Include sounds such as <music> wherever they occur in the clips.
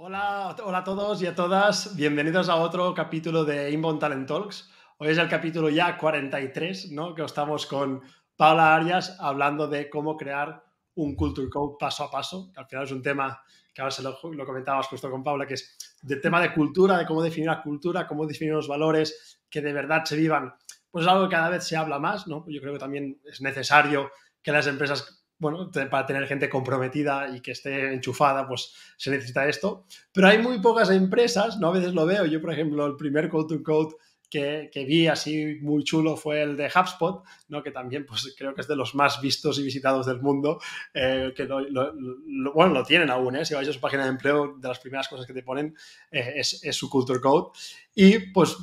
Hola, hola a todos y a todas, bienvenidos a otro capítulo de Inbound Talent Talks. Hoy es el capítulo ya 43, ¿no? Que estamos con Paula Arias hablando de cómo crear un Culture Code paso a paso, que al final es un tema que ahora se lo, lo comentabas justo con Paula, que es del tema de cultura, de cómo definir la cultura, cómo definir los valores que de verdad se vivan. Pues es algo que cada vez se habla más, ¿no? Yo creo que también es necesario que las empresas bueno, para tener gente comprometida y que esté enchufada, pues se necesita esto. Pero hay muy pocas empresas, ¿no? A veces lo veo. Yo, por ejemplo, el primer code to code que, que, vi así muy chulo fue el de HubSpot, ¿no? que también pues, creo que es de los más vistos y visitados del mundo, eh, que lo, lo, bueno, lo tienen aún, ¿eh? si vais a su página de empleo, de las primeras cosas que te ponen eh, es, es, su Culture Code. Y pues,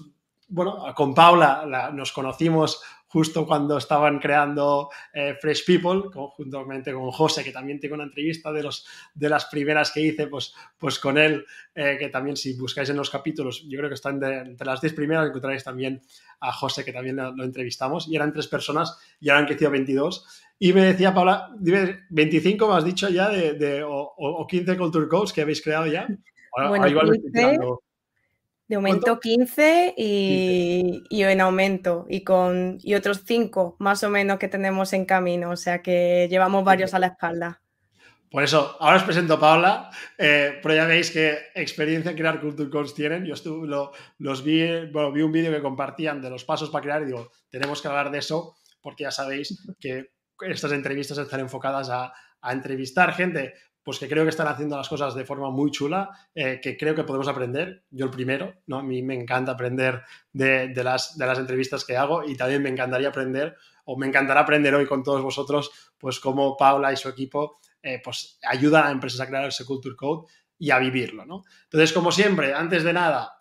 bueno, con Paula la, nos conocimos justo cuando estaban creando eh, Fresh People, conjuntamente con José, que también tengo una entrevista de, los, de las primeras que hice, pues, pues con él, eh, que también si buscáis en los capítulos, yo creo que están de, entre las 10 primeras, encontraréis también a José, que también lo, lo, entrevistamos, y eran tres personas, y ahora han crecido 22. Y me decía Paula, dime, 25 me has dicho ya, de, de o, o, 15 Culture Codes que habéis creado ya. <laughs> Ahora, bueno, igual 15, de momento 15 y, y, en aumento y con y otros 5 más o menos que tenemos en camino, o sea que llevamos varios a la espalda. Por eso, ahora os presento a Paula, eh, pero ya veis que experiencia en crear Culture Codes tienen. Yo estuve, lo, los vi, bueno, vi un vídeo que compartían de los pasos para crear y digo, tenemos que hablar de eso porque ya sabéis que estas entrevistas están enfocadas a, a entrevistar gente pues que creo que están haciendo las cosas de forma muy chula, eh, que creo que podemos aprender. Yo el primero, ¿no? A mí me encanta aprender de, de, las, de las entrevistas que hago y también me encantaría aprender, o me encantará aprender hoy con todos vosotros, pues cómo Paula y su equipo eh, pues ayudan a empresas a crear ese Culture Code y a vivirlo, ¿no? Entonces, como siempre, antes de nada,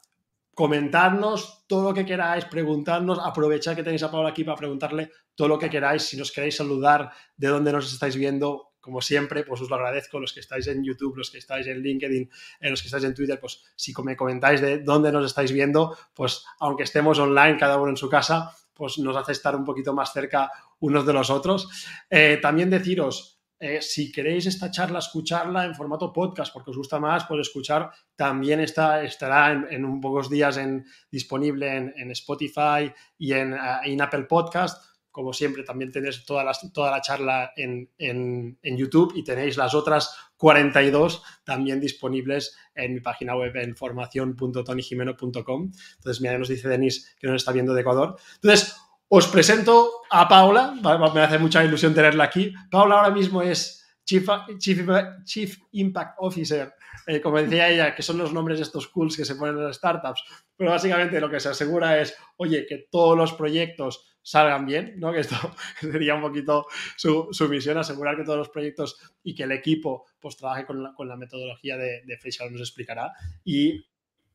comentarnos todo lo que queráis, preguntarnos, aprovechar que tenéis a Paula aquí para preguntarle todo lo que queráis, si nos queréis saludar, de dónde nos estáis viendo, como siempre, pues os lo agradezco, los que estáis en YouTube, los que estáis en LinkedIn, eh, los que estáis en Twitter, pues si me comentáis de dónde nos estáis viendo, pues aunque estemos online, cada uno en su casa, pues nos hace estar un poquito más cerca unos de los otros. Eh, también deciros, eh, si queréis esta charla, escucharla en formato podcast, porque os gusta más, pues escuchar, también está, estará en, en un pocos días en, disponible en, en Spotify y en, en Apple Podcast como siempre, también tenéis toda la, toda la charla en, en, YouTube y tenéis las otras 42 también disponibles en mi página web en formación.tonyjimeno.com. Entonces, mira, nos dice Denis que nos está viendo de Ecuador. Entonces, os presento a Paula. Me hace mucha ilusión tenerla aquí. Paula ahora mismo es Chief, Chief, Chief Impact Officer, eh, como decía ella, que son los nombres de estos cools que se ponen en las startups. Pero básicamente lo que se asegura es, oye, que todos los proyectos salgan bien, ¿no? Que esto <laughs> sería un poquito su, su, misión, asegurar que todos los proyectos y que el equipo pues trabaje con la, con la metodología de, de Facial, nos explicará. Y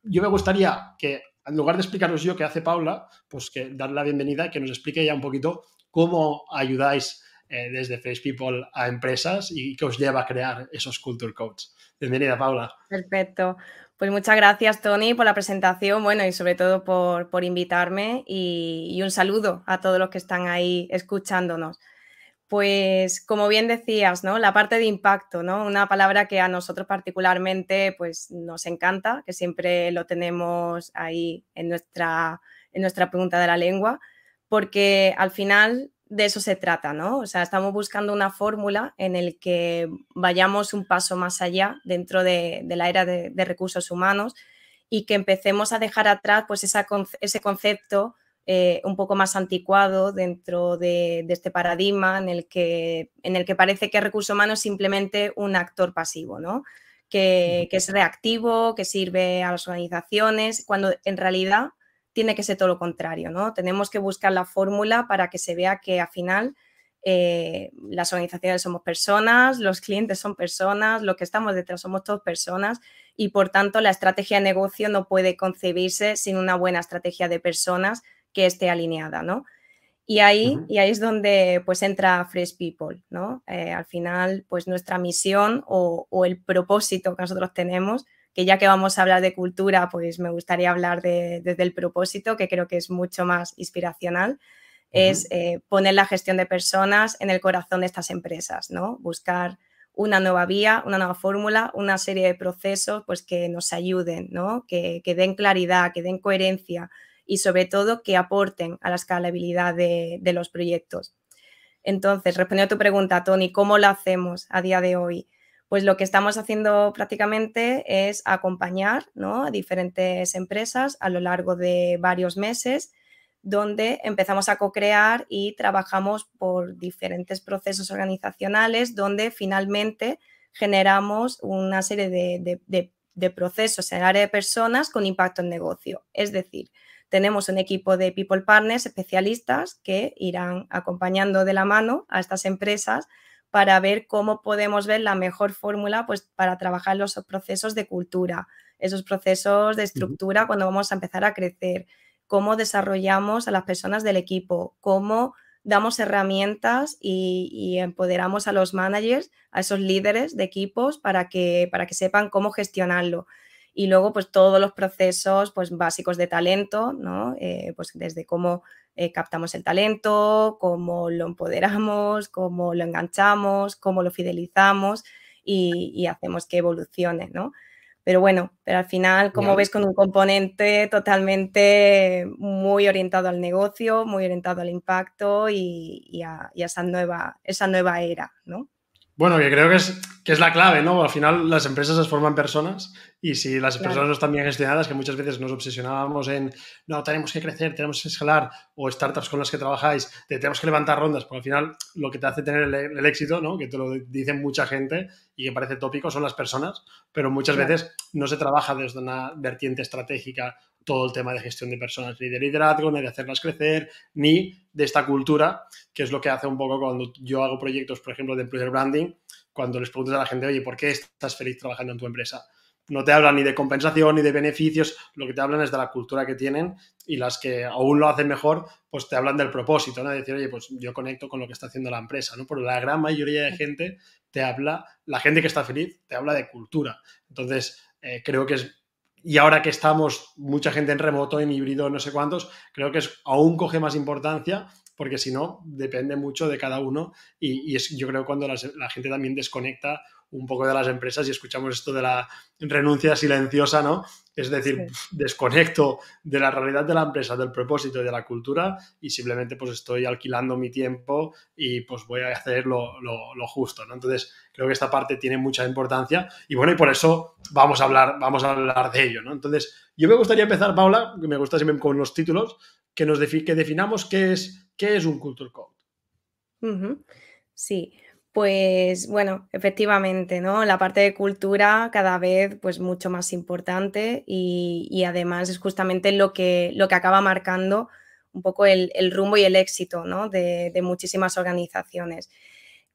yo me gustaría que, en lugar de explicaros yo qué hace Paula, pues que darle la bienvenida y que nos explique ya un poquito cómo ayudáis eh, desde Face People a empresas y qué os lleva a crear esos Culture Codes. Bienvenida, Paula. Perfecto. Pues muchas gracias, Tony, por la presentación, bueno, y sobre todo por, por invitarme y, un saludo a todos los que están ahí escuchándonos. Pues, como bien decías, ¿no? La parte de impacto, ¿no? Una palabra que a nosotros particularmente, pues, nos encanta, que siempre lo tenemos ahí en nuestra, en nuestra pregunta de la lengua, porque al final de eso se trata, ¿no? O sea, estamos buscando una fórmula en el que vayamos un paso más allá dentro de, de la era de, de, recursos humanos y que empecemos a dejar atrás pues esa, ese concepto eh, un poco más anticuado dentro de, de, este paradigma en el, que, en el que parece que recursos humanos es simplemente un actor pasivo, ¿no? Que, que es reactivo, que sirve a las organizaciones, cuando en realidad tiene que ser todo lo contrario, ¿no? Tenemos que buscar la fórmula para que se vea que al final eh, las organizaciones somos personas, los clientes son personas, lo que estamos detrás somos todos personas y por tanto la estrategia de negocio no puede concebirse sin una buena estrategia de personas que esté alineada, ¿no? Y ahí, y ahí es donde pues entra Fresh People, ¿no? Eh, al final, pues nuestra misión o, el propósito que nosotros tenemos, que ya que vamos a hablar de cultura, pues me gustaría hablar desde el propósito, que creo que es mucho más inspiracional, es eh, poner la gestión de personas en el corazón de estas empresas, ¿no? Buscar una nueva vía, una nueva fórmula, una serie de procesos pues, que nos ayuden, ¿no? que, den claridad, que den coherencia y sobre todo que aporten a la escalabilidad de, los proyectos. Entonces, respondiendo a tu pregunta, Tony, ¿cómo lo hacemos a día de hoy? Pues lo que estamos haciendo prácticamente es acompañar a diferentes empresas a lo largo de varios meses donde empezamos a co-crear y trabajamos por diferentes procesos organizacionales, donde finalmente generamos una serie de, procesos en el área de personas con impacto en negocio. Es decir, tenemos un equipo de people partners especialistas que irán acompañando de la mano a estas empresas para ver cómo podemos ver la mejor fórmula pues, para trabajar los procesos de cultura, esos procesos de estructura cuando vamos a empezar a crecer, cómo desarrollamos a las personas del equipo, cómo damos herramientas y, empoderamos a los managers, a esos líderes de equipos para que, para que sepan cómo gestionarlo. Y luego, pues todos los procesos pues, básicos de talento, ¿no? Eh, pues desde cómo eh, captamos el talento, cómo lo empoderamos, cómo lo enganchamos, cómo lo fidelizamos y, y hacemos que evolucione, ¿no? Pero bueno, pero al final, como ves, con un componente totalmente muy orientado al negocio, muy orientado al impacto y, a, esa, nueva, esa nueva era, ¿no? Bueno, que creo que es, que es la clave, ¿no? Al final las empresas se forman personas y si las personas no están bien gestionadas, que muchas veces nos obsesionábamos en, no, tenemos que crecer, tenemos que escalar, o startups con las que trabajáis, tenemos que levantar rondas, porque al final lo que te hace tener el, éxito, ¿no? Que te lo dicen mucha gente y que parece tópico, son las personas, pero muchas veces no se trabaja desde una vertiente estratégica todo el tema de gestión de personas, ni de liderazgo, ni de hacerlas crecer, ni de esta cultura, que es lo que hace un poco cuando yo hago proyectos, por ejemplo, de employer branding, cuando les preguntas a la gente, oye, ¿por qué estás feliz trabajando en tu empresa? No te hablan ni de compensación ni de beneficios, lo que te hablan es de la cultura que tienen y las que aún lo hacen mejor, pues te hablan del propósito, ¿no? De decir, oye, pues yo conecto con lo que está haciendo la empresa, ¿no? Pero la gran mayoría de gente te habla, la gente que está feliz, te habla de cultura. Entonces, eh, creo que es y ahora que estamos mucha gente en remoto, en híbrido, no sé cuántos, creo que es, aún coge más importancia porque si no, depende mucho de cada uno y, es, yo creo cuando la gente también desconecta un poco de las empresas y escuchamos esto de la renuncia silenciosa, ¿no? Es decir, desconecto de la realidad de la empresa, del propósito y de la cultura y simplemente pues estoy alquilando mi tiempo y pues voy a hacer lo, justo, ¿no? Entonces, creo que esta parte tiene mucha importancia y bueno, y por eso vamos a hablar, vamos a hablar de ello, ¿no? Entonces, yo me gustaría empezar, Paula, que me gusta siempre con los títulos, que nos que definamos qué es, qué es un Culture Code. Sí, pues bueno, efectivamente, ¿no? La parte de cultura cada vez pues mucho más importante y, además es justamente lo que, lo que acaba marcando un poco el, rumbo y el éxito ¿no? de, muchísimas organizaciones.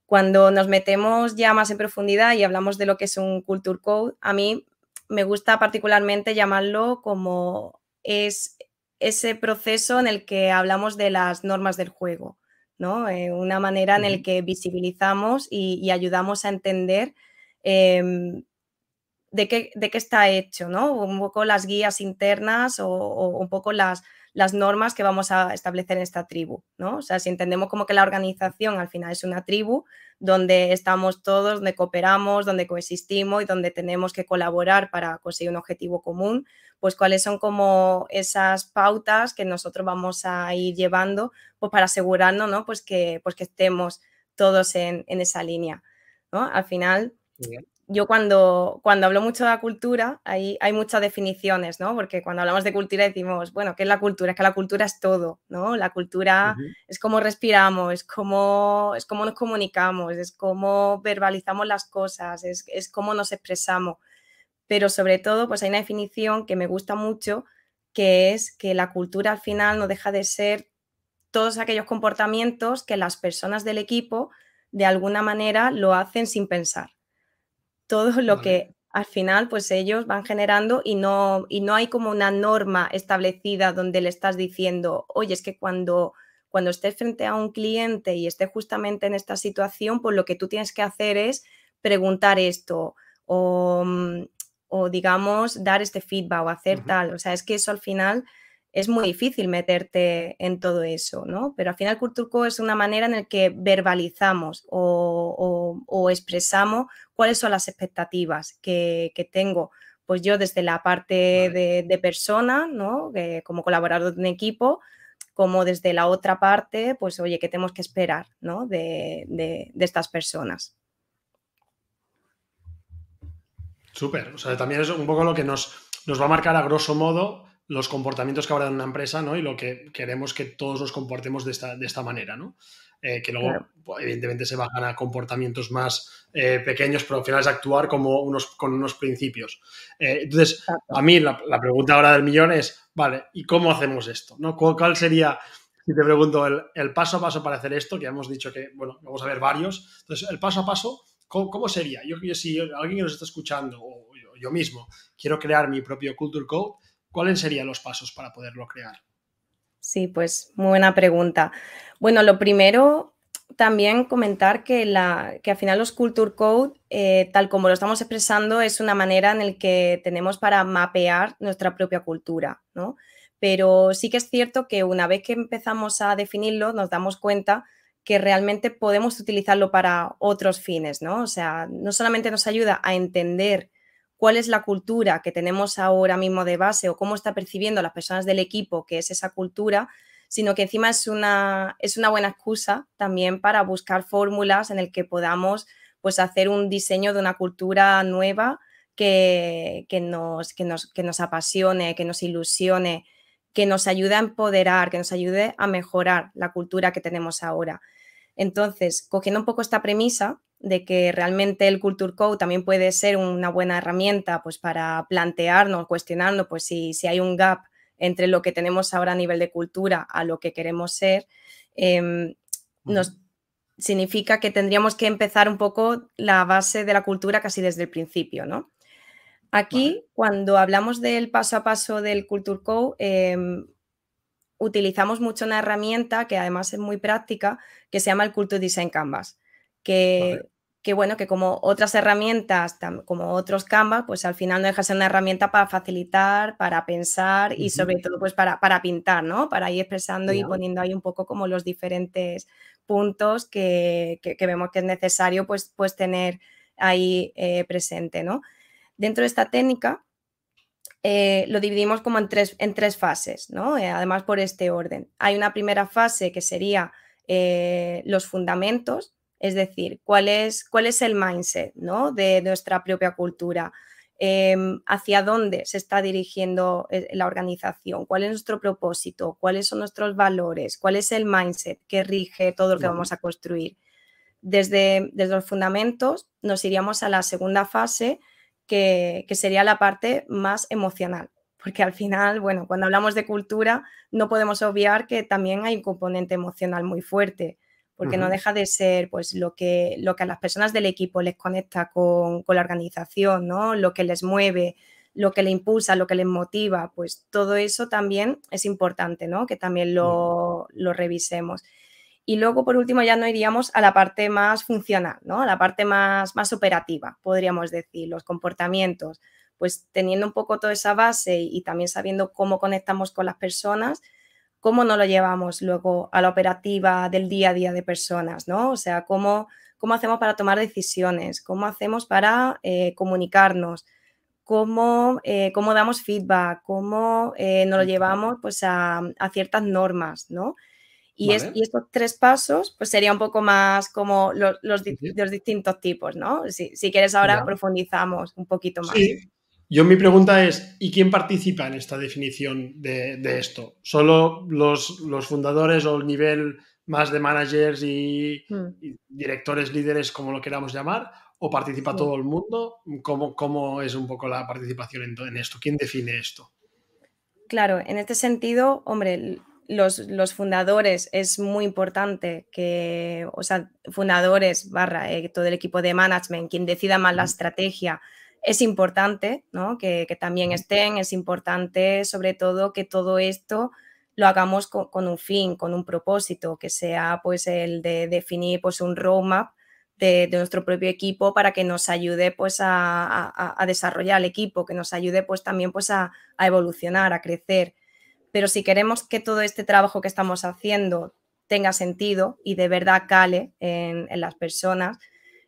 Cuando nos metemos ya más en profundidad y hablamos de lo que es un Culture Code, a mí me gusta particularmente llamarlo como es ese proceso en el que hablamos de las normas del juego. ¿no? Eh, una manera en la que visibilizamos y, ayudamos a entender em, de, qué, de, qué, está hecho, ¿no? Un poco las guías internas o, un poco las, las, normas que vamos a establecer en esta tribu, ¿no? O sea, si entendemos como que la organización al final es una tribu donde estamos todos, donde cooperamos, donde coexistimos y donde tenemos que colaborar para conseguir un objetivo común, pues cuáles son como esas pautas que nosotros vamos a ir llevando pues para asegurarnos, ¿no? Pues que, pues que estemos todos en, esa línea, ¿no? Al final, yo cuando, cuando hablo mucho de la cultura, hay, hay muchas definiciones, ¿no? Porque cuando hablamos de cultura decimos, bueno, ¿qué es la cultura? Es que la cultura es todo, ¿no? La cultura es cómo respiramos, es cómo, es cómo nos comunicamos, es cómo verbalizamos las cosas, es, es cómo nos expresamos pero sobre todo pues hay una definición que me gusta mucho, que es que la cultura al final no deja de ser todos aquellos comportamientos que las personas del equipo de alguna manera lo hacen sin pensar. Todo lo que al final pues ellos van generando y no, y no hay como una norma establecida donde le estás diciendo, oye, es que cuando, cuando estés frente a un cliente y estés justamente en esta situación, pues lo que tú tienes que hacer es preguntar esto o, mm, o digamos, dar este feedback o hacer tal. O sea, es que eso al final es muy difícil meterte en todo eso, ¿no? Pero al final Culture es una manera en la que verbalizamos o, expresamos cuáles son las expectativas que, tengo. Pues yo desde la parte de, persona, ¿no? como colaborador de un equipo, como desde la otra parte, pues oye, ¿qué tenemos que esperar, ¿no? de, de estas personas. Súper, o sea, también es un poco lo que nos, nos va a marcar a grosso modo los comportamientos que habrá en una empresa, ¿no? Y lo que queremos que todos nos comportemos de esta, de esta manera, ¿no? Eh, que luego, pues, evidentemente, se bajan a comportamientos más eh, pequeños, pero al final es actuar como unos, con unos principios. Eh, entonces, a mí la, pregunta ahora del millón es, vale, ¿y cómo hacemos esto? ¿no? ¿Cuál, sería, si te pregunto, el, paso a paso para hacer esto? Que hemos dicho que, bueno, vamos a ver varios. Entonces, el paso a paso, ¿cómo, sería? Yo, si alguien que nos está escuchando, o yo mismo, quiero crear mi propio Culture Code, ¿cuáles serían los pasos para poderlo crear? Sí, pues muy buena pregunta. Bueno, lo primero, también comentar que, la, que al final los Culture Code, eh, tal como lo estamos expresando, es una manera en la que tenemos para mapear nuestra propia cultura, ¿no? Pero sí que es cierto que una vez que empezamos a definirlo, nos damos cuenta que realmente podemos utilizarlo para otros fines, ¿no? O sea, no solamente nos ayuda a entender cuál es la cultura que tenemos ahora mismo de base o cómo está percibiendo las personas del equipo que es esa cultura, sino que encima es una, es una buena excusa también para buscar fórmulas en el que podamos pues, hacer un diseño de una cultura nueva que, nos, que, nos, que nos apasione, que nos ilusione, que nos ayude a empoderar, que nos ayude a mejorar la cultura que tenemos ahora. Entonces, cogiendo un poco esta premisa, de que realmente el Culture Code también puede ser una buena herramienta pues, para plantearnos, cuestionarnos pues, si, si hay un gap entre lo que tenemos ahora a nivel de cultura a lo que queremos ser, em, nos significa que tendríamos que empezar un poco la base de la cultura casi desde el principio, ¿no? Aquí, cuando hablamos del paso a paso del Culture Code, em, utilizamos mucho una herramienta que además es muy práctica, que se llama el Culture Design Canvas, que que bueno, que como otras herramientas, como otros Canvas, pues al final no deja de ser una herramienta para facilitar, para pensar y sobre todo pues para, para pintar, ¿no? Para ir expresando y poniendo ahí un poco como los diferentes puntos que, vemos que es necesario pues, pues tener ahí eh, presente, ¿no? Dentro de esta técnica eh, lo dividimos como en tres, en tres fases, ¿no? Eh, además por este orden. Hay una primera fase que sería los fundamentos, es decir, cuál es, cuál es el mindset ¿no? de nuestra propia cultura, em, hacia dónde se está dirigiendo eh, la organización, cuál es nuestro propósito, cuáles son nuestros valores, cuál es el mindset que rige todo lo que vamos a construir. Desde, desde los fundamentos nos iríamos a la segunda fase, que, que sería la parte más emocional, porque al final, bueno, cuando hablamos de cultura no podemos obviar que también hay un componente emocional muy fuerte porque no deja de ser pues lo que, lo que a las personas del equipo les conecta con, la organización, ¿no? Lo que les mueve, lo que les impulsa, lo que les motiva, pues todo eso también es importante, ¿no? Que también lo, revisemos. Y luego, por último, ya no iríamos a la parte más funcional, ¿no? A la parte más, más operativa, podríamos decir, los comportamientos. Pues teniendo un poco toda esa base y también sabiendo cómo conectamos con las personas, cómo no lo llevamos luego a la operativa del día a día de personas, ¿no? O sea, cómo, cómo hacemos para tomar decisiones, cómo hacemos para eh, comunicarnos, cómo, eh, cómo, damos feedback, cómo eh, nos lo llevamos pues, a, ciertas normas, ¿no? Y, estos tres pasos, pues sería un poco más como los, los, distintos tipos, ¿no? Si, quieres ahora profundizamos un poquito más. Yo mi pregunta es, ¿y quién participa en esta definición de, esto? ¿Solo los, fundadores o el nivel más de managers y, hmm. directores, líderes, como lo queramos llamar? ¿O participa todo el mundo? ¿Cómo, ¿Cómo, es un poco la participación en, en, esto? ¿Quién define esto? Claro, en este sentido, hombre, los, fundadores es muy importante que, o sea, fundadores barra eh, todo el equipo de management, quien decida más la estrategia, es importante ¿no? que, también estén, es importante sobre todo que todo esto lo hagamos con, un fin, con un propósito, que sea pues el de definir pues un roadmap de, nuestro propio equipo para que nos ayude pues a, desarrollar el equipo, que nos ayude pues también pues a, evolucionar, a crecer. Pero si queremos que todo este trabajo que estamos haciendo tenga sentido y de verdad cale en, las personas,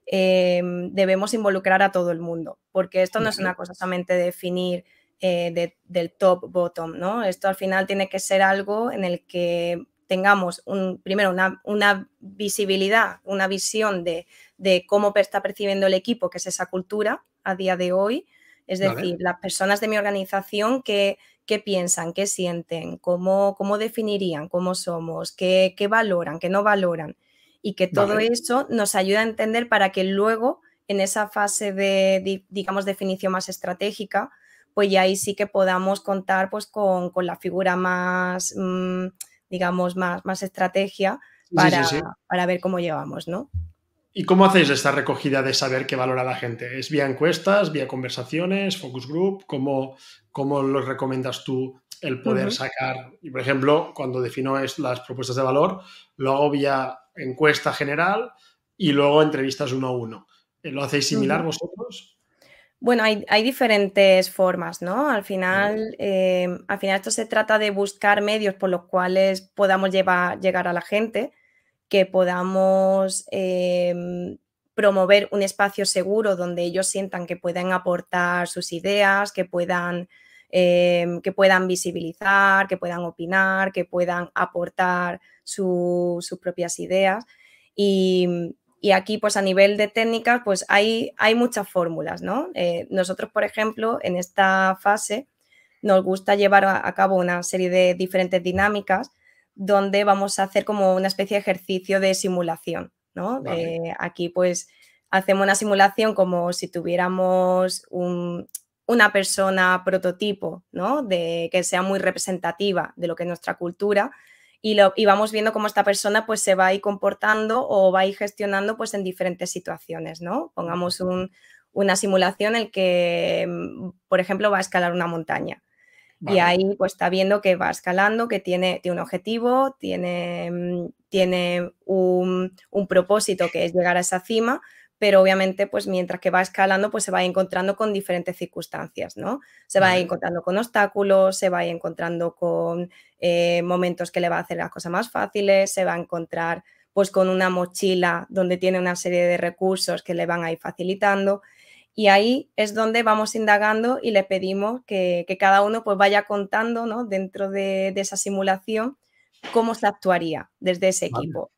em, debemos involucrar a todo el mundo, porque esto no es una cosa solamente definir eh, del top bottom, ¿no? Esto al final tiene que ser algo en el que tengamos un, primero una, visibilidad, una visión de, cómo está percibiendo el equipo, que es esa cultura a día de hoy. Es decir, las personas de mi organización que, piensan, qué sienten, cómo, cómo definirían cómo somos, qué, valoran, qué no valoran. Y que todo eso nos ayuda a entender para que luego, en esa fase de, digamos, definición más estratégica, pues ya ahí sí que podamos contar pues con, la figura más, mm, digamos, más, más estrategia para, para ver cómo llevamos, ¿no? ¿Y cómo hacéis esta recogida de saber qué valora la gente? ¿Es vía encuestas, vía conversaciones, focus group? ¿Cómo, cómo lo recomiendas tú el poder sacar? Y por ejemplo, cuando defino las propuestas de valor, lo hago vía encuesta general y luego entrevistas uno a uno. ¿Lo hacéis similar vosotros? Bueno, hay, diferentes formas, ¿no? Al final, em, al final esto se trata de buscar medios por los cuales podamos llegar a la gente, que podamos em, promover un espacio seguro donde ellos sientan que puedan aportar sus ideas, que puedan, em, que puedan visibilizar, que puedan opinar, que puedan aportar sus propias ideas. Y, y aquí, pues a nivel de técnicas, pues hay, hay muchas fórmulas, ¿no? Eh, nosotros, por ejemplo, en esta fase nos gusta llevar a, cabo una serie de diferentes dinámicas donde vamos a hacer como una especie de ejercicio de simulación, ¿no? Eh, aquí, pues, hacemos una simulación como si tuviéramos una persona prototipo, ¿no? De, que sea muy representativa de lo que es nuestra cultura y, lo, vamos viendo cómo esta persona pues se va a ir comportando o va a ir gestionando pues en diferentes situaciones, ¿no? Pongamos una simulación en la que, mm, por ejemplo, va a escalar una montaña. Y ahí pues está viendo que va escalando, que tiene, tiene un objetivo, tiene, mm, tiene un, un, propósito que es llegar a esa cima, pero obviamente pues mientras que va escalando pues se va encontrando con diferentes circunstancias, ¿no? Se va encontrando con obstáculos, se va encontrando con eh, momentos que le va a hacer las cosas más fáciles, se va a encontrar pues con una mochila donde tiene una serie de recursos que le van a ir facilitando y ahí es donde vamos indagando y le pedimos que, cada uno pues vaya contando ¿no? dentro de, esa simulación cómo se actuaría desde ese equipo.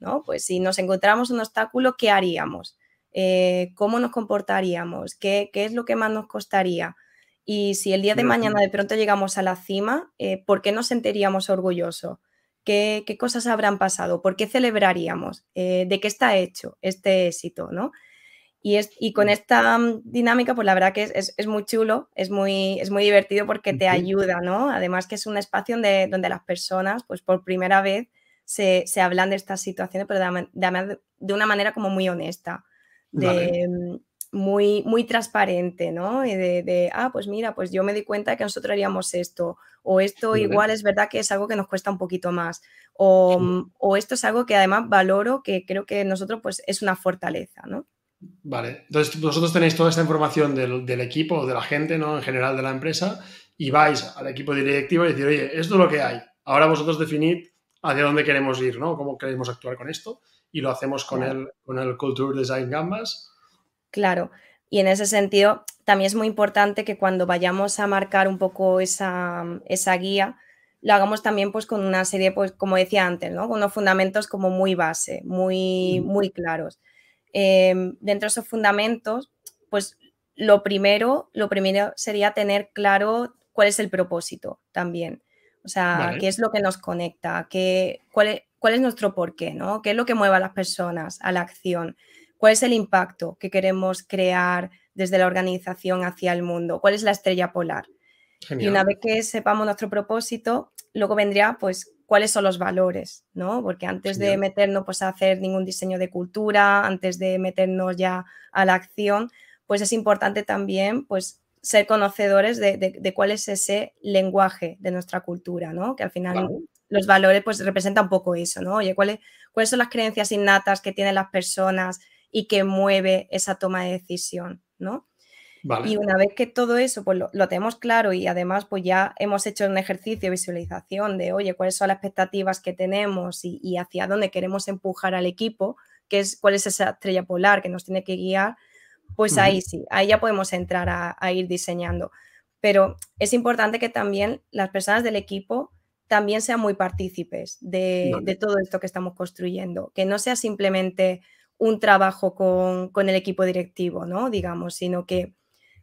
¿no? Pues si nos encontramos un obstáculo, ¿qué haríamos? Eh, cómo nos comportaríamos, ¿Qué, es lo que más nos costaría. Y si el día de mañana de pronto llegamos a la cima, eh, ¿por qué nos sentiríamos orgullosos? ¿Qué, cosas habrán pasado? ¿Por qué celebraríamos? Eh, ¿De qué está hecho este éxito? ¿no? Y, es, y con esta mm, dinámica, pues la verdad que es, muy chulo, es muy, es muy divertido porque te ayuda, ¿no? Además que es un espacio donde, donde las personas, pues por primera vez, se, hablan de estas situaciones, pero de una manera como muy honesta de, mm, muy, muy transparente, ¿no? De, ah, pues mira, pues yo me di cuenta que nosotros haríamos esto, o esto igual es verdad que es algo que nos cuesta un poquito más, o, mm, o, esto es algo que además valoro, que creo que nosotros pues es una fortaleza, ¿no? Vale, entonces vosotros tenéis toda esta información del, del equipo de la gente, ¿no? En general de la empresa, y vais al equipo directivo y decir, oye, esto es lo que hay, ahora vosotros definid hacia dónde queremos ir, ¿no? Cómo queremos actuar con esto y lo hacemos con, el, con el Culture Design Gambas. Claro, y en ese sentido también es muy importante que cuando vayamos a marcar un poco esa, esa guía, lo hagamos también pues con una serie, pues como decía antes, ¿no? con unos fundamentos como muy base, muy, muy claros. Em, dentro de esos fundamentos, pues lo primero, lo primero sería tener claro cuál es el propósito también. O sea, qué es lo que nos conecta, qué, cuál, es, cuál es nuestro porqué, ¿no? ¿Qué es lo que mueve a las personas a la acción? ¿Cuál es el impacto que queremos crear desde la organización hacia el mundo? ¿Cuál es la estrella polar? Y una vez que sepamos nuestro propósito, luego vendría, pues, cuáles son los valores, ¿no? Porque antes de meternos pues, a hacer ningún diseño de cultura, antes de meternos ya a la acción, pues es importante también pues, ser conocedores de, cuál es ese lenguaje de nuestra cultura, ¿no? Que al final los valores pues representan un poco eso, ¿no? Oye, ¿cuáles, ¿cuáles son las creencias innatas que tienen las personas y que mueve esa toma de decisión, ¿no? Y una vez que todo eso pues, lo, tenemos claro y además pues ya hemos hecho un ejercicio de visualización de, oye, cuáles son las expectativas que tenemos y, hacia dónde queremos empujar al equipo, que es, cuál es esa estrella polar que nos tiene que guiar, pues ahí sí, ahí ya podemos entrar a, ir diseñando. Pero es importante que también las personas del equipo también sean muy partícipes de, de todo esto que estamos construyendo, que no sea simplemente un trabajo con, con el equipo directivo, ¿no? Digamos, sino que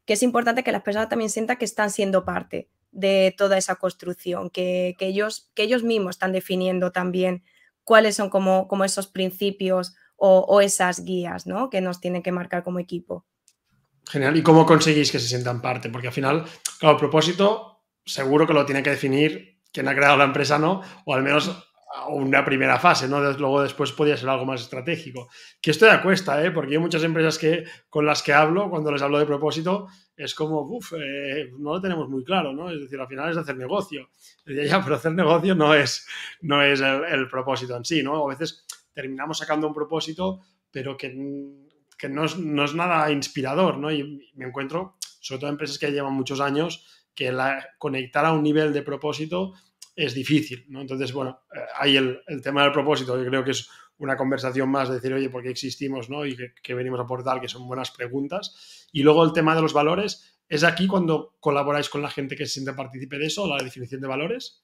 que es importante que las personas también sientan que están siendo parte de toda esa construcción, que, ellos, que ellos mismos están definiendo también cuáles son como, como esos principios o, esas guías ¿no? que nos tienen que marcar como equipo. Genial. ¿Y cómo conseguís que se sientan parte? Porque al final, claro, el propósito seguro que lo tiene que definir quien ha creado la empresa, ¿no? O al menos una primera fase, ¿no? Luego después podría ser algo más estratégico. Que esto da cuesta, ¿eh? Porque hay muchas empresas que, con las que hablo, cuando les hablo de propósito, es como, uff, eh, no lo tenemos muy claro, ¿no? Es decir, al final es hacer negocio. ya, pero hacer negocio no es, no es el, propósito en sí, ¿no? A veces terminamos sacando un propósito, pero que, que no, es, no, es, nada inspirador, ¿no? Y me encuentro, sobre todo en empresas que llevan muchos años, que la, conectar a un nivel de propósito es difícil, ¿no? Entonces, bueno, eh, hay el, tema del propósito, yo creo que es una conversación más de decir, oye, ¿por qué existimos, no? Y que, venimos a aportar, que son buenas preguntas. Y luego el tema de los valores, ¿es aquí cuando colaboráis con la gente que se siente partícipe de eso, la definición de valores?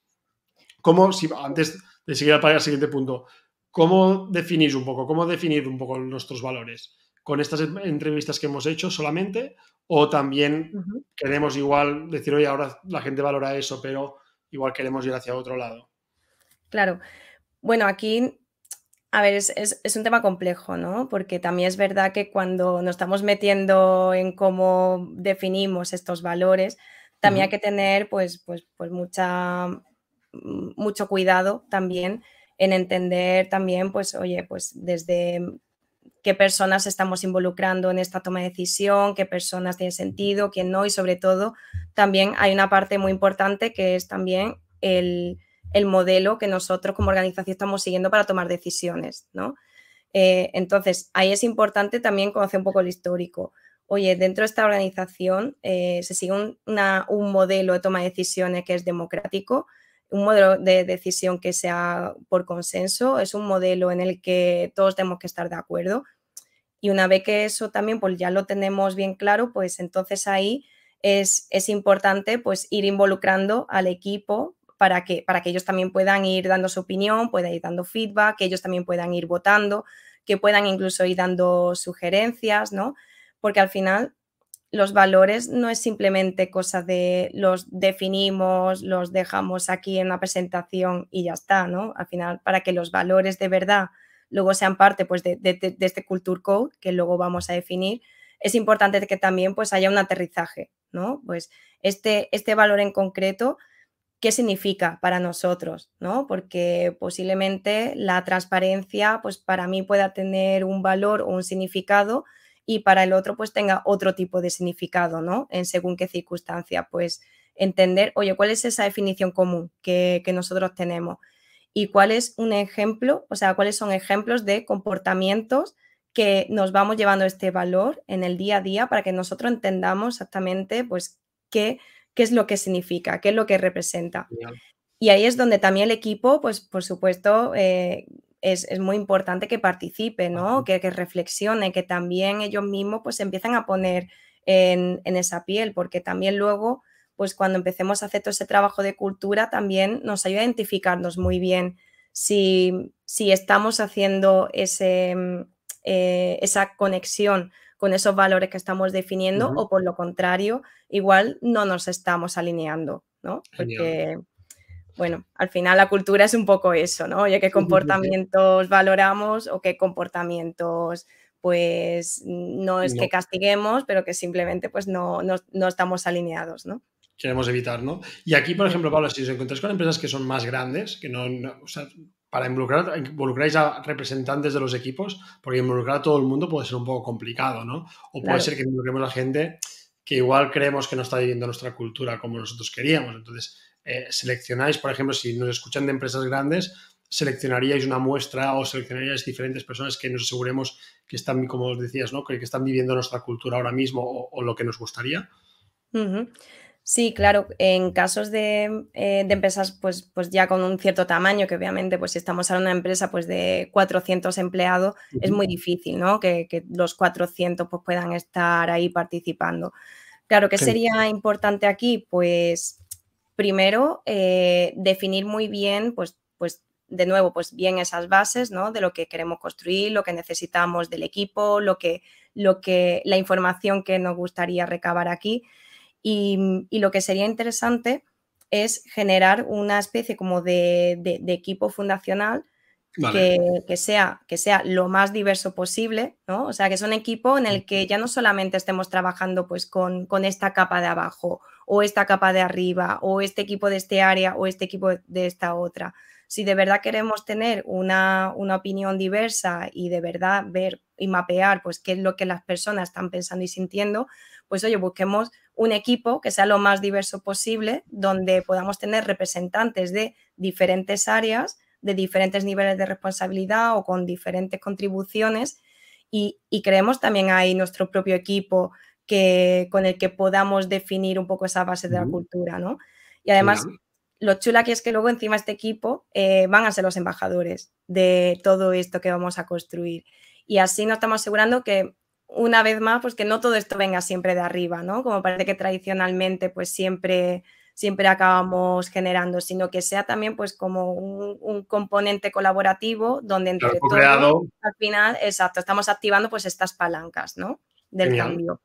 ¿Cómo, si, antes de seguir al siguiente punto, cómo definís un poco, cómo definir un poco nuestros valores? ¿Con estas entrevistas que hemos hecho solamente? ¿O también queremos igual decir, oye, ahora la gente valora eso, pero igual queremos ir hacia otro lado. Claro. Bueno, aquí, a ver, es, un tema complejo, ¿no? Porque también es verdad que cuando nos estamos metiendo en cómo definimos estos valores, también hay que tener pues, pues, pues mucha, mucho cuidado también en entender también, pues, oye, pues desde qué personas estamos involucrando en esta toma de decisión, qué personas tienen sentido, quién no, y sobre todo también hay una parte muy importante que es también el, modelo que nosotros como organización estamos siguiendo para tomar decisiones, ¿no? Eh, entonces, ahí es importante también conocer un poco el histórico. Oye, dentro de esta organización eh, se sigue un, un modelo de toma de decisiones que es democrático, un modelo de decisión que sea por consenso, es un modelo en el que todos tenemos que estar de acuerdo. Y una vez que eso también pues ya lo tenemos bien claro, pues entonces ahí es, es importante pues ir involucrando al equipo para que, para que ellos también puedan ir dando su opinión, puedan ir dando feedback, que ellos también puedan ir votando, que puedan incluso ir dando sugerencias, ¿no? Porque al final los valores no es simplemente cosa de los definimos, los dejamos aquí en la presentación y ya está, ¿no? Al final, para que los valores de verdad luego sean parte pues, de, este Culture Code que luego vamos a definir, es importante que también pues, haya un aterrizaje, ¿no? Pues este, este valor en concreto, ¿qué significa para nosotros, ¿no? Porque posiblemente la transparencia, pues para mí pueda tener un valor o un significado, y para el otro pues tenga otro tipo de significado, ¿no? En según qué circunstancia, pues entender, oye, ¿cuál es esa definición común que, nosotros tenemos? Y cuál es un ejemplo, o sea, cuáles son ejemplos de comportamientos que nos vamos llevando este valor en el día a día para que nosotros entendamos exactamente pues qué, qué es lo que significa, qué es lo que representa. Y ahí es donde también el equipo, pues por supuesto, eh, es, muy importante que participe, ¿no? Que, reflexione, que también ellos mismos pues empiezan a poner en, esa piel, porque también luego, pues cuando empecemos a hacer todo ese trabajo de cultura, también nos ayuda a identificarnos muy bien si, estamos haciendo ese, eh, esa conexión con esos valores que estamos definiendo o por lo contrario, igual no nos estamos alineando, ¿no? Porque bueno, al final la cultura es un poco eso, ¿no? Oye, qué comportamientos valoramos o qué comportamientos pues no es que castiguemos, pero que simplemente pues no, no, estamos alineados, ¿no? Queremos evitar, ¿no? Y aquí, por ejemplo, Pablo, si os encontráis con empresas que son más grandes, que no, o sea, para involucrar, involucráis a representantes de los equipos, porque involucrar a todo el mundo puede ser un poco complicado, ¿no? O puede ser que involucremos a gente que igual creemos que no está viviendo nuestra cultura como nosotros queríamos. Entonces, eh, seleccionáis, por ejemplo, si nos escuchan de empresas grandes, seleccionaríais una muestra o seleccionaríais diferentes personas que nos aseguremos que están, como os decías, ¿no? que, están viviendo nuestra cultura ahora mismo o, lo que nos gustaría. Sí, claro, en casos de, eh, empresas pues, pues ya con un cierto tamaño, que obviamente pues si estamos en una empresa pues de 400 empleados, es muy difícil, ¿no? Que, los 400 pues puedan estar ahí participando. Claro, ¿qué sería importante aquí? Pues primero eh, definir muy bien pues, pues de nuevo, pues bien esas bases, ¿no? De lo que queremos construir, lo que necesitamos del equipo, lo que, lo que, la información que nos gustaría recabar aquí. Y, lo que sería interesante es generar una especie como de, equipo fundacional que, sea, que sea lo más diverso posible, ¿no? O sea, que es un equipo en el que ya no solamente estemos trabajando pues con, con esta capa de abajo o esta capa de arriba o este equipo de este área o este equipo de esta otra, si de verdad queremos tener una, opinión diversa y de verdad ver y mapear pues qué es lo que las personas están pensando y sintiendo, pues oye, busquemos un equipo que sea lo más diverso posible, donde podamos tener representantes de diferentes áreas, de diferentes niveles de responsabilidad o con diferentes contribuciones y, creemos también ahí nuestro propio equipo que, con el que podamos definir un poco esa base de la cultura, ¿no? Y además, lo chula que es que luego encima este equipo eh, van a ser los embajadores de todo esto que vamos a construir. Y así nos estamos asegurando que una vez más, pues que no todo esto venga siempre de arriba, ¿no? Como parece que tradicionalmente pues siempre, siempre acabamos generando, sino que sea también pues como un, componente colaborativo donde entre todos, al final, exacto, estamos activando pues estas palancas, ¿no? Del cambio.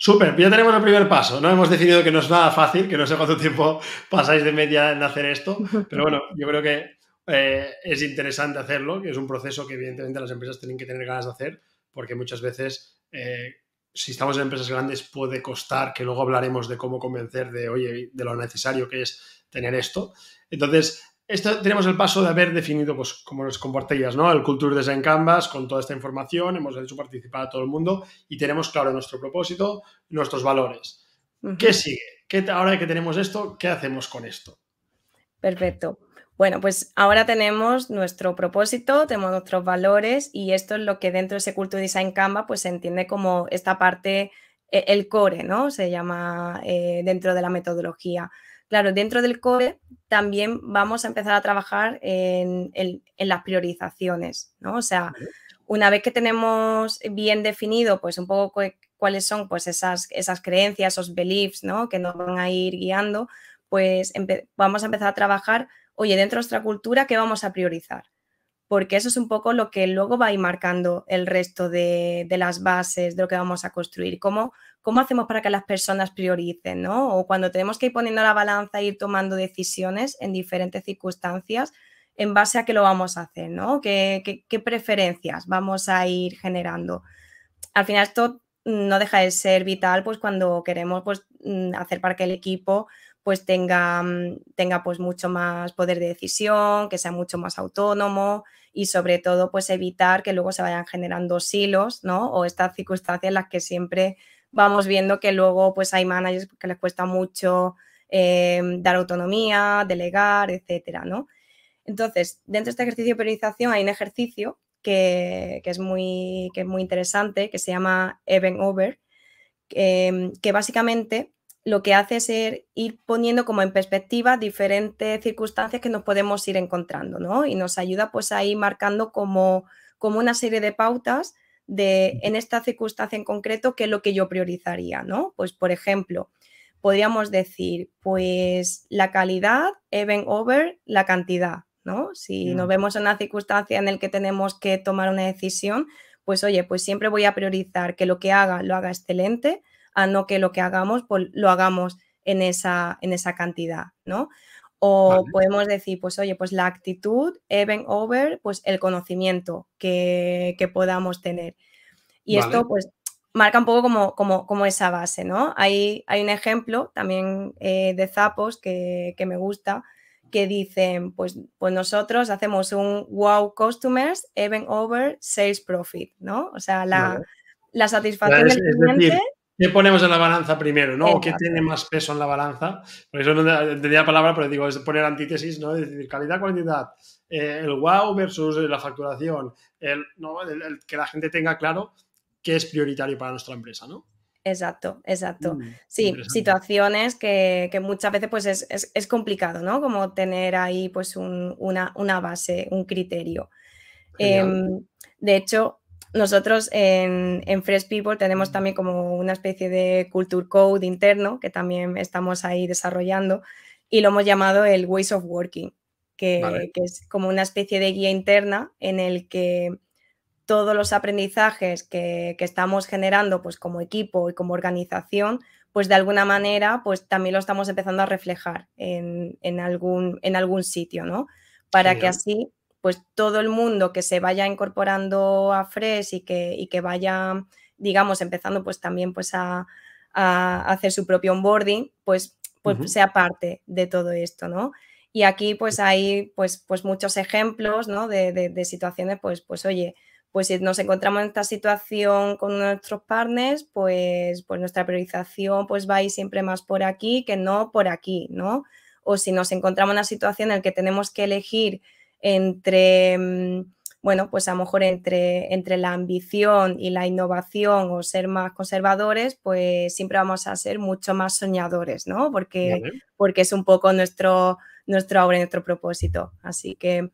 Súper, ya tenemos el primer paso, ¿no? Hemos decidido que no es nada fácil, que no sé cuánto tiempo <laughs> pasáis de media en hacer esto, pero bueno, yo creo que eh, es interesante hacerlo, que es un proceso que evidentemente las empresas tienen que tener ganas de hacer, porque muchas veces, eh, si estamos en empresas grandes, puede costar, que luego hablaremos de cómo convencer de, oye, de lo necesario que es tener esto. Entonces, esto, tenemos el paso de haber definido, pues, como nos compartías, ¿no? El Culture Design Canvas con toda esta información, hemos hecho participar a todo el mundo y tenemos claro nuestro propósito, nuestros valores. ¿Qué sigue? ¿Qué, ahora que tenemos esto, ¿qué hacemos con esto? Perfecto. Bueno, pues ahora tenemos nuestro propósito, tenemos nuestros valores y esto es lo que dentro de ese Culture Design Canvas pues se entiende como esta parte, e, el core, ¿no? Se llama eh, dentro de la metodología. Claro, dentro del core también vamos a empezar a trabajar en, las priorizaciones, ¿no? O sea, una vez que tenemos bien definido, pues un poco cuáles son pues esas, esas creencias, esos beliefs, ¿no? Que nos van a ir guiando, pues vamos a empezar a trabajar, oye, dentro de nuestra cultura, ¿qué vamos a priorizar? Porque eso es un poco lo que luego va a ir marcando el resto de, las bases de lo que vamos a construir. Cómo, ¿cómo hacemos para que las personas prioricen? ¿no? O cuando tenemos que ir poniendo la balanza e ir tomando decisiones en diferentes circunstancias, en base a qué lo vamos a hacer, ¿no? ¿Qué, preferencias vamos a ir generando? Al final esto no deja de ser vital pues cuando queremos pues, mm, hacer para que el equipo pues tenga, mm, tenga pues mucho más poder de decisión, que sea mucho más autónomo y sobre todo pues evitar que luego se vayan generando silos, ¿no? O estas circunstancias en las que siempre vamos viendo que luego pues hay managers que les cuesta mucho eh, dar autonomía, delegar, etcétera, ¿no? Entonces, dentro de este ejercicio de priorización hay un ejercicio que, es, muy, que es muy interesante, que se llama Event Over, que, básicamente lo que hace es ir, poniendo como en perspectiva diferentes circunstancias que nos podemos ir encontrando, ¿no? Y nos ayuda pues a ir marcando como, como una serie de pautas de en esta circunstancia en concreto qué es lo que yo priorizaría, ¿no? Pues por ejemplo, podríamos decir, pues la calidad even over la cantidad, ¿no? Si nos vemos en una circunstancia en la que tenemos que tomar una decisión, pues oye, pues siempre voy a priorizar que lo que haga lo haga excelente, a no que lo que hagamos pues lo hagamos en esa, en esa cantidad, ¿no? O podemos decir, pues oye, pues la actitud, even over, pues el conocimiento que, podamos tener. Y esto, pues marca un poco como, como, como esa base, ¿no? Hay, hay un ejemplo también eh, de Zapos que, que, me gusta, que dicen, pues, pues nosotros hacemos un wow customers, even over sales profit, ¿no? O sea, la, la satisfacción del cliente... ¿Qué ponemos en la balanza primero, no? ¿Qué tiene más peso en la balanza? Por eso no entendía la palabra, pero digo, es poner antítesis, ¿no? Es decir, calidad, cantidad, eh, el wow versus la facturación, el, ¿no? el, que la gente tenga claro qué es prioritario para nuestra empresa, ¿no? Exacto, exacto. Mm, sí, situaciones que, que, muchas veces pues es, es, es, complicado, ¿no? Como tener ahí pues un, una, una, base, un criterio. Eh, de hecho, nosotros en, Fresh People tenemos también como una especie de culture code interno que también estamos ahí desarrollando y lo hemos llamado el Ways of Working, que, es como una especie de guía interna en el que todos los aprendizajes que, estamos generando pues como equipo y como organización, pues de alguna manera pues también lo estamos empezando a reflejar en, algún, en algún sitio, ¿no? Para que así pues todo el mundo que se vaya incorporando a Fresh y que, y que vaya, digamos, empezando pues también pues a, hacer su propio onboarding, pues, pues sea parte de todo esto, ¿no? Y aquí pues hay pues, pues muchos ejemplos, ¿no? De, situaciones, pues, pues oye, pues si nos encontramos en esta situación con nuestros partners, pues, pues nuestra priorización pues va a ir siempre más por aquí que no por aquí, ¿no? O si nos encontramos en una situación en la que tenemos que elegir entre, mm, bueno, pues a lo mejor entre, entre la ambición y la innovación o ser más conservadores, pues siempre vamos a ser mucho más soñadores, ¿no? Porque, porque es un poco nuestro, nuestro ahora nuestro propósito. Así que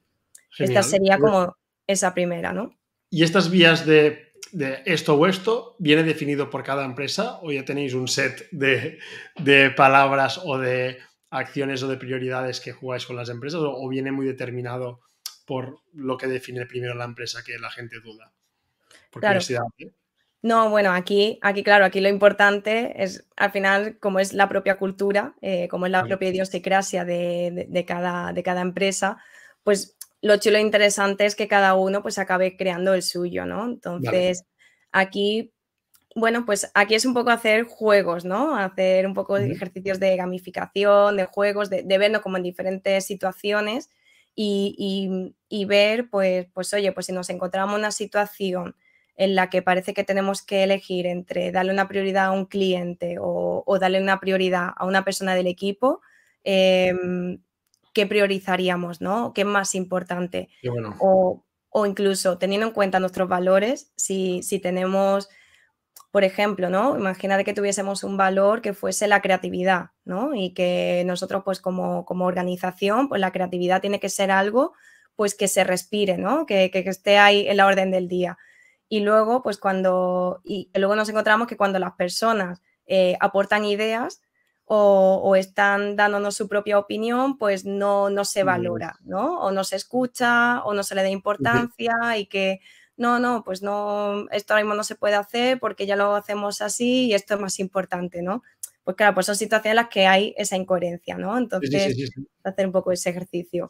esta sería como esa primera, ¿no? Y estas vías de, de, esto o esto, ¿viene definido por cada empresa o ya tenéis un set de, de palabras o de acciones o de prioridades que jugáis con las empresas o, viene muy determinado por lo que define primero la empresa que la gente duda? Por claro. ¿eh? No, bueno, aquí, aquí, claro, aquí lo importante es, al final, como es la propia cultura, eh, como es la propia idiosincrasia de, de, cada, de cada empresa, pues lo chulo e interesante es que cada uno pues acabe creando el suyo, ¿no? Entonces, aquí bueno, pues aquí es un poco hacer juegos, ¿no? Hacer un poco de ejercicios de gamificación, de juegos, de, verlo como en diferentes situaciones y, ver, pues, pues, oye, pues si nos encontramos una situación en la que parece que tenemos que elegir entre darle una prioridad a un cliente o, darle una prioridad a una persona del equipo, em, ¿qué priorizaríamos, no? ¿Qué es más importante? O, incluso teniendo en cuenta nuestros valores, si, si tenemos por ejemplo, ¿no? Imagínate que tuviésemos un valor que fuese la creatividad, ¿no? Y que nosotros, pues como, como organización, pues la creatividad tiene que ser algo, pues que se respire, ¿no? Que, que, esté ahí en la orden del día. Y luego, pues cuando, y luego nos encontramos que cuando las personas eh, aportan ideas o, o, están dándonos su propia opinión, pues no, no se valora, ¿no? O no se escucha o no se le da importancia y que no, no, pues no, esto ahora mismo no se puede hacer porque ya lo hacemos así y esto es más importante, ¿no? Pues claro, pues son situaciones en las que hay esa incoherencia, ¿no? Entonces, hacer un poco ese ejercicio.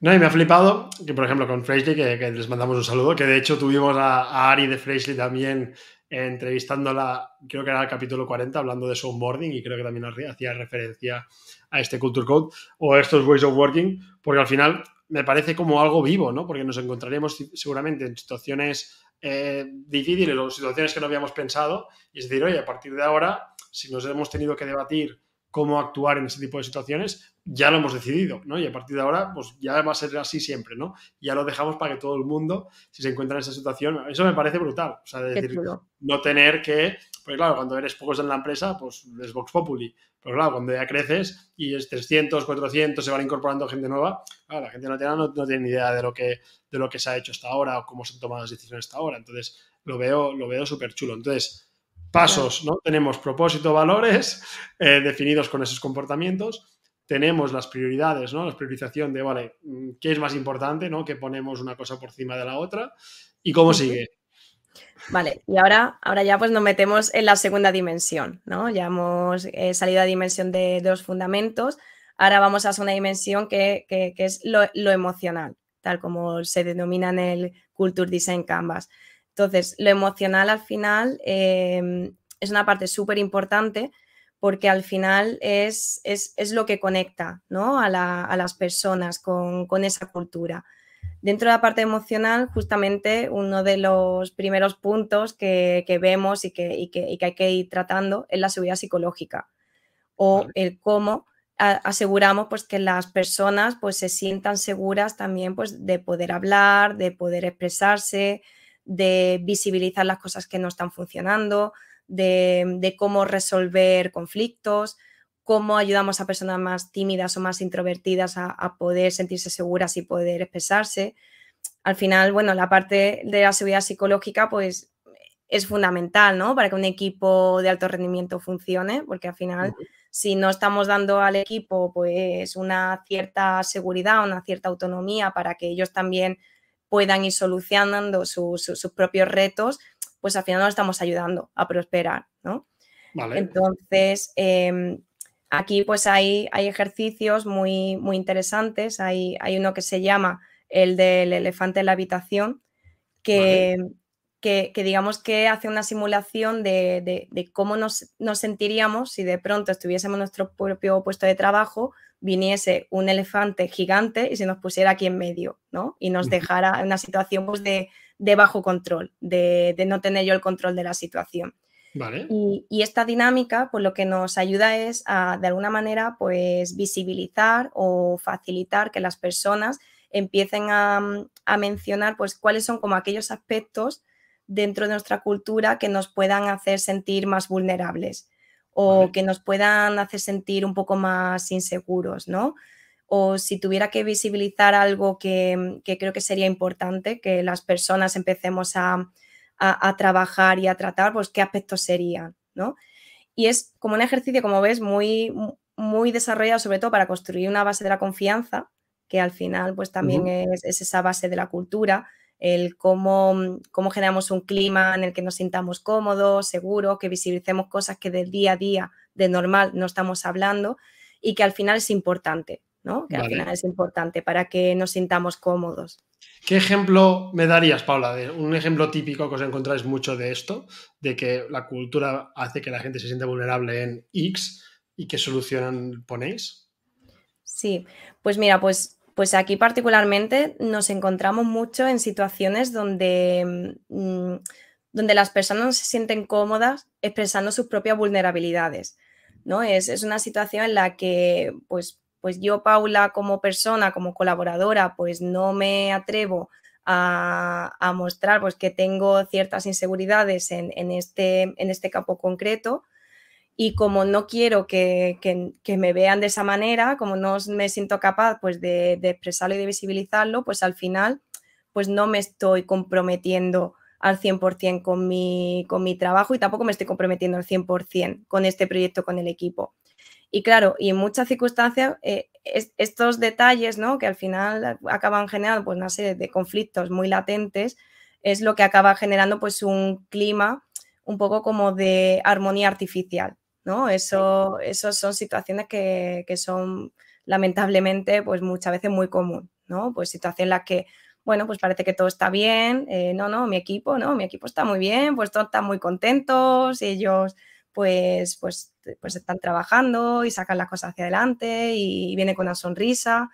No, y me ha flipado que, por ejemplo, con Freshly, que, les mandamos un saludo, que de hecho tuvimos a, Ari de Freshly también entrevistándola, creo que era el capítulo 40, hablando de su onboarding y creo que también hacía referencia a este Culture Code o a estos Ways of Working, porque al final me parece como algo vivo, ¿no? Porque nos encontraremos seguramente en situaciones eh, difíciles o situaciones que no habíamos pensado y es decir, oye, a partir de ahora, si nos hemos tenido que debatir cómo actuar en ese tipo de situaciones, ya lo hemos decidido, ¿no? Y a partir de ahora, pues ya va a ser así siempre, ¿no? Ya lo dejamos para que todo el mundo, si se encuentra en esa situación, eso me parece brutal. O sea, decir, no tener que, pues claro, cuando eres pocos en la empresa, pues es Vox Populi. Pero claro, cuando ya creces y es 300, 400, se van incorporando gente nueva, la gente no tiene, no, tiene ni idea de lo, que, de lo que se ha hecho hasta ahora o cómo se han tomado las decisiones hasta ahora. Entonces, lo veo, lo veo súper chulo. Entonces, pasos, ¿no? Tenemos propósito, valores eh, definidos con esos comportamientos. Tenemos las prioridades, ¿no? La priorización de, vale, mm, ¿qué es más importante, ¿no? Que ponemos una cosa por encima de la otra. ¿Y cómo sigue? Vale, y ahora, ahora ya pues nos metemos en la segunda dimensión, ¿no? Ya hemos eh, salido a la dimensión de, los fundamentos, ahora vamos a una dimensión que, es lo, emocional, tal como se denomina en el Culture Design Canvas. Entonces, lo emocional al final em, es una parte súper importante porque al final es, es, lo que conecta ¿no? a, las personas con, esa cultura. Dentro de la parte emocional, justamente uno de los primeros puntos que, vemos y que, que, hay que ir tratando es la seguridad psicológica o el cómo aseguramos pues, que las personas pues, se sientan seguras también pues, de poder hablar, de poder expresarse, de visibilizar las cosas que no están funcionando, de, cómo resolver conflictos, cómo ayudamos a personas más tímidas o más introvertidas a, poder sentirse seguras y poder expresarse. Al final, bueno, la parte de la seguridad psicológica, pues es fundamental, ¿no? Para que un equipo de alto rendimiento funcione, porque al final, si no estamos dando al equipo, pues, una cierta seguridad, una cierta autonomía para que ellos también puedan ir solucionando sus propios retos, pues al final nos estamos ayudando a prosperar, ¿no? Entonces, em, aquí pues hay, hay, ejercicios muy, muy interesantes. Hay, hay, uno que se llama el del elefante en la habitación, que, que, digamos que hace una simulación de, cómo nos, nos, sentiríamos si de pronto estuviésemos en nuestro propio puesto de trabajo, viniese un elefante gigante y se nos pusiera aquí en medio, ¿no? Y nos dejara en una situación pues, de, de bajo control, de, no tener yo el control de la situación. Y, esta dinámica, pues lo que nos ayuda es a, de alguna manera, pues visibilizar o facilitar que las personas empiecen a, mencionar, pues cuáles son como aquellos aspectos dentro de nuestra cultura que nos puedan hacer sentir más vulnerables o que nos puedan hacer sentir un poco más inseguros, ¿no? o si tuviera que visibilizar algo que, creo que sería importante, que las personas empecemos a, trabajar y a tratar, pues qué aspectos serían, ¿no? Y es como un ejercicio, como ves, muy, muy desarrollado sobre todo para construir una base de la confianza, que al final pues también es, esa base de la cultura, el cómo, cómo generamos un clima en el que nos sintamos cómodos, seguros, que visibilicemos cosas que del día a día, de normal, no estamos hablando y que al final es importante. Que al final es importante para que nos sintamos cómodos. ¿Qué ejemplo me darías, Paula? De un ejemplo típico que os encontráis mucho de esto, de que la cultura hace que la gente se siente vulnerable en X y qué solución ponéis. Sí, pues mira, pues, pues aquí particularmente nos encontramos mucho en situaciones donde, mm, donde las personas se sienten cómodas expresando sus propias vulnerabilidades. ¿no? Es, es una situación en la que, pues, pues yo, Paula, como persona, como colaboradora, pues no me atrevo a, mostrar pues, que tengo ciertas inseguridades en, este, en este campo concreto. Y como no quiero que, me vean de esa manera, como no me siento capaz pues, de, expresarlo y de visibilizarlo, pues al final pues no me estoy comprometiendo al 100% con mi, con mi trabajo y tampoco me estoy comprometiendo al 100% con este proyecto, con el equipo. Y claro, y en muchas circunstancias, eh, estos detalles, ¿no? Que al final acaban generando pues, una serie de conflictos muy latentes, es lo que acaba generando pues un clima un poco como de armonía artificial, ¿no? Eso, son situaciones que, son lamentablemente pues muchas veces muy común, ¿no? Pues situaciones en las que, bueno, pues parece que todo está bien, eh, no, no, mi equipo, no, mi equipo está muy bien, pues todos están muy contentos, ellos pues, pues, pues están trabajando y sacan las cosas hacia adelante y viene con una sonrisa,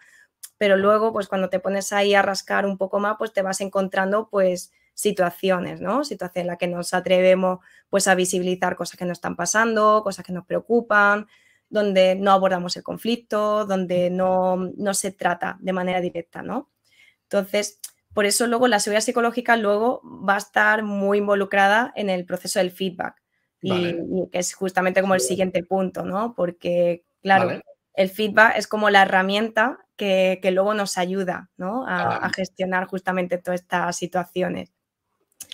pero luego pues cuando te pones ahí a rascar un poco más, pues te vas encontrando pues situaciones, ¿no? Situaciones en las que nos atrevemos pues a visibilizar cosas que nos están pasando, cosas que nos preocupan, donde no abordamos el conflicto, donde no, no se trata de manera directa, ¿no? Entonces, por eso luego la seguridad psicológica luego va a estar muy involucrada en el proceso del feedback y, que es justamente como el siguiente punto, ¿no? Porque, claro, el feedback es como la herramienta que, luego nos ayuda, ¿no? A, gestionar justamente todas estas situaciones.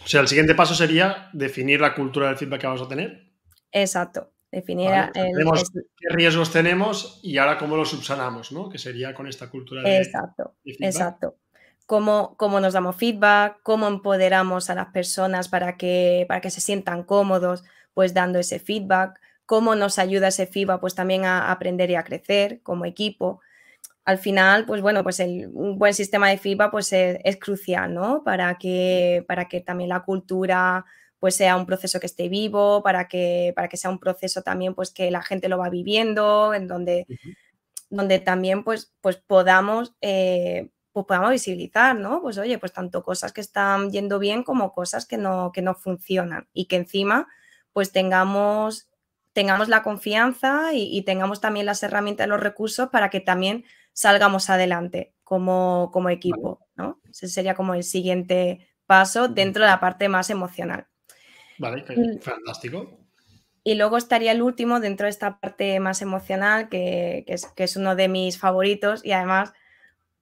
O sea, el siguiente paso sería definir la cultura del feedback que vamos a tener. Exacto. Definir qué riesgos tenemos y ahora cómo los subsanamos, ¿no? Que sería con esta cultura de, exacto, Exacto. Cómo, cómo, nos damos feedback, cómo empoderamos a las personas para que, para que se sientan cómodos, pues dando ese feedback, cómo nos ayuda ese feedback pues también a aprender y a crecer como equipo. al final, pues bueno, pues un buen sistema de feedback pues es, crucial, ¿no? Para que, para que también la cultura pues sea un proceso que esté vivo, para que, para que sea un proceso también pues que la gente lo va viviendo, en donde, donde también pues, pues podamos, eh, pues podamos visibilizar, ¿no? Pues oye, pues tanto cosas que están yendo bien como cosas que no, que no funcionan y que encima pues tengamos, tengamos la confianza y, tengamos también las herramientas y los recursos para que también salgamos adelante como, como equipo, ¿no? Ese sería como el siguiente paso dentro de la parte más emocional. Vale, fantástico. Y luego estaría el último dentro de esta parte más emocional, que, es, que, es, uno de mis favoritos y además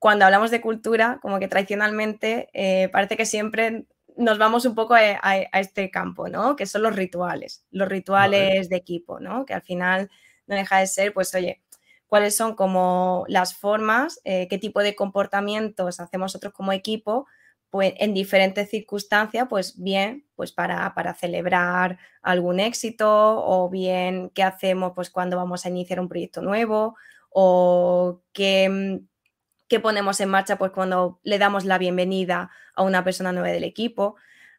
cuando hablamos de cultura, como que tradicionalmente eh, parece que siempre nos vamos un poco a, este campo, ¿no? Que son los rituales, los rituales de equipo, ¿no? Que al final no deja de ser, pues oye, cuáles son como las formas, eh, qué tipo de comportamientos hacemos nosotros como equipo pues, en diferentes circunstancias, pues bien, pues para, para, celebrar algún éxito o bien qué hacemos pues cuando vamos a iniciar un proyecto nuevo o qué, qué ponemos en marcha pues cuando le damos la bienvenida a una persona nueva del equipo.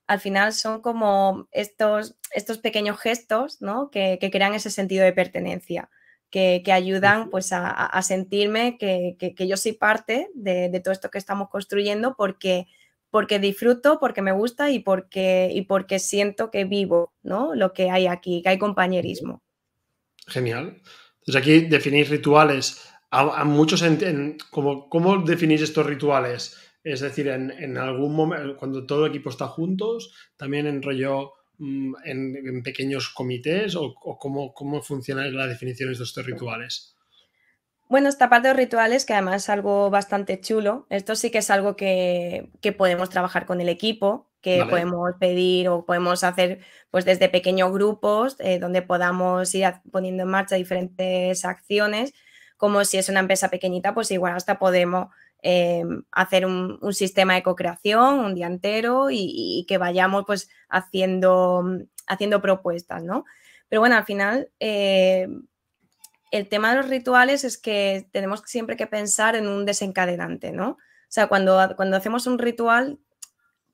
Al final son como estos, estos pequeños gestos ¿no? que, que, crean ese sentido de pertenencia, que, que ayudan pues a, a sentirme que, que, yo soy parte de, de todo esto que estamos construyendo porque porque disfruto, porque me gusta y porque, y porque siento que vivo ¿no? lo que hay aquí, que hay compañerismo. Genial. Entonces aquí definir rituales. A, muchos, en, ¿cómo definís estos rituales? Es decir, en, algún momento, cuando todo el equipo está juntos, también en rollo mm, en, pequeños comités o, cómo, cómo funciona la definición de estos rituales. Bueno, esta parte de rituales, que además es algo bastante chulo, esto sí que es algo que, podemos trabajar con el equipo, que podemos pedir o podemos hacer pues desde pequeños grupos eh, donde podamos ir poniendo en marcha diferentes acciones, como si es una empresa pequeñita, pues igual hasta podemos eh, hacer un, sistema de co-creación un día entero y, que vayamos pues haciendo, haciendo propuestas, ¿no? Pero bueno, al final... Eh, el tema de los rituales es que tenemos siempre que pensar en un desencadenante, ¿no? O sea, cuando, cuando hacemos un ritual,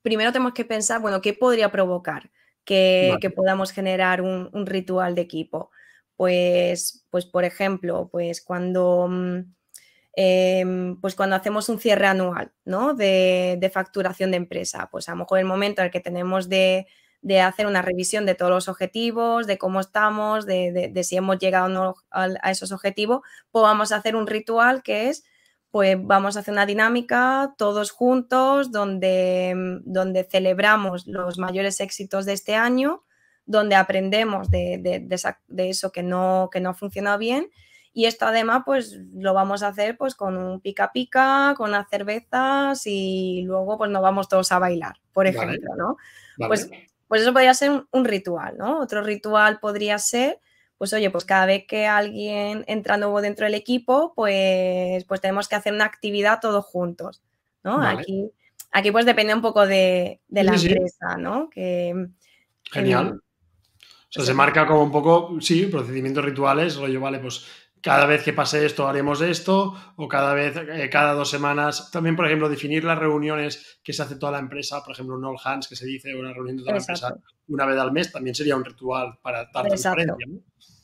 primero tenemos que pensar, bueno, ¿qué podría provocar que, podamos generar un, ritual de equipo? Pues, pues por ejemplo, pues cuando, mm, em, pues cuando hacemos un cierre anual, ¿no? De, de facturación de empresa, pues a lo mejor el momento en el que tenemos de de hacer una revisión de todos los objetivos, de cómo estamos, de, si hemos llegado no a, esos objetivos, pues vamos a hacer un ritual que es, pues vamos a hacer una dinámica todos juntos donde, donde celebramos los mayores éxitos de este año, donde aprendemos de, eso que no, que no ha funcionado bien. Y esto además, pues lo vamos a hacer pues con un pica pica, con unas cervezas y luego pues nos vamos todos a bailar, por ejemplo, ¿no? Pues pues eso podría ser un, ritual, ¿no? Otro ritual podría ser, pues oye, pues cada vez que alguien entra nuevo dentro del equipo, pues, pues tenemos que hacer una actividad todos juntos, ¿no? Aquí, aquí pues depende un poco de, la empresa, ¿no? Que, Genial. Sea, se marca como un poco, sí, procedimientos rituales, rollo, vale, pues cada vez que pase esto haremos esto, o cada vez, eh, cada dos semanas. También, por ejemplo, definir las reuniones que se hace toda la empresa, por ejemplo, un all hands que se dice, una reunión de toda la empresa una vez al mes, también sería un ritual para dar transparencia.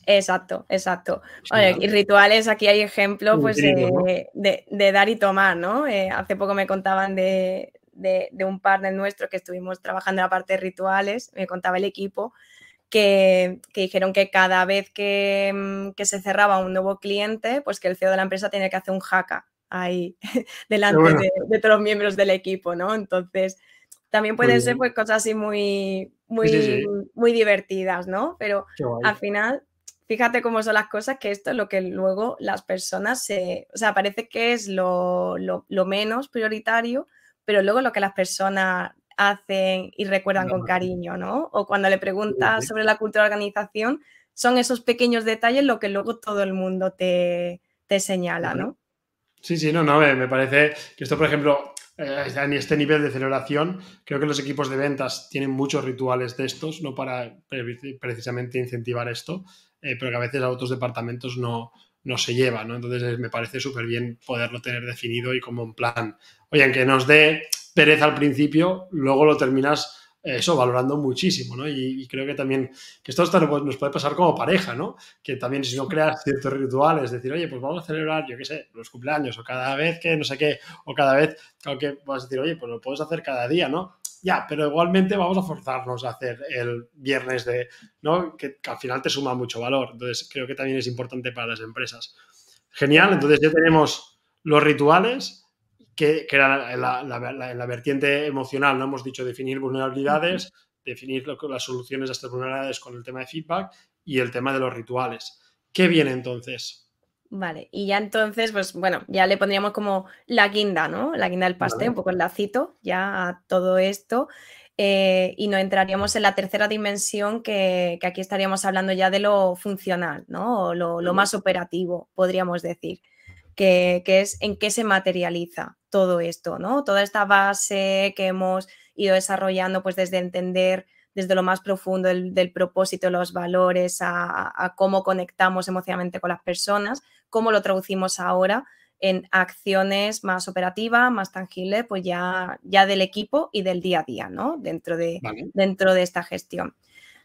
Exacto, exacto. y rituales, aquí hay ejemplos pues, de, dar y tomar, ¿no? Eh, hace poco me contaban de, de, un partner nuestro que estuvimos trabajando en la parte de rituales, me contaba el equipo, que, dijeron que cada vez mm, que, se cerraba un nuevo cliente, pues que el CEO de la empresa tenía que hacer un jaca ahí <laughs> delante de, todos los miembros del equipo, ¿no? Entonces, también pueden ser pues cosas así muy, muy, muy divertidas, ¿no? Pero al final, fíjate cómo son las cosas, que esto es lo que luego las personas se, o sea, parece que es lo, lo menos prioritario, pero luego lo que las personas hacen y recuerdan con cariño, ¿no? O cuando le preguntas sobre la cultura de organización, son esos pequeños detalles lo que luego todo el mundo te, señala, ¿no? Sí, sí, no, no, me parece que esto, por ejemplo, eh, en este nivel de celebración, creo que los equipos de ventas tienen muchos rituales de estos, no para precisamente incentivar esto, eh, pero que a veces a otros departamentos no, no se lleva, ¿no? Entonces me parece súper bien poderlo tener definido y como un plan, oye, aunque nos dé pereza al principio, luego lo terminas eso, valorando muchísimo, ¿no? Y, creo que también, que esto nos puede pasar como pareja, ¿no? Que también si no creas ciertos rituales, decir, oye, pues vamos a celebrar, yo qué sé, los cumpleaños, o cada vez que no sé qué, o cada vez, que vas a decir, oye, pues lo puedes hacer cada día, ¿no? Ya, pero igualmente vamos a forzarnos a hacer el viernes de, ¿no? Que, que al final te suma mucho valor. Entonces, creo que también es importante para las empresas. Genial, entonces ya tenemos los rituales, que, era la, la, vertiente emocional, ¿no? Hemos dicho definir vulnerabilidades, definir las soluciones a estas vulnerabilidades con el tema de feedback y el tema de los rituales. ¿Qué viene entonces? Vale, y ya entonces, pues bueno, ya le pondríamos como la guinda, ¿no? La guinda del pastel, un poco el lacito ya a todo esto. Eh, y no entraríamos en la tercera dimensión que, aquí estaríamos hablando ya de lo funcional, ¿no? O lo, lo más operativo, podríamos decir que, es en qué se materializa todo esto, ¿no? Toda esta base que hemos ido desarrollando, pues desde entender desde lo más profundo del, propósito, los valores, a, cómo conectamos emocionalmente con las personas, cómo lo traducimos ahora en acciones más operativas, más tangibles, pues ya, ya del equipo y del día a día, ¿no? Dentro de, dentro de esta gestión.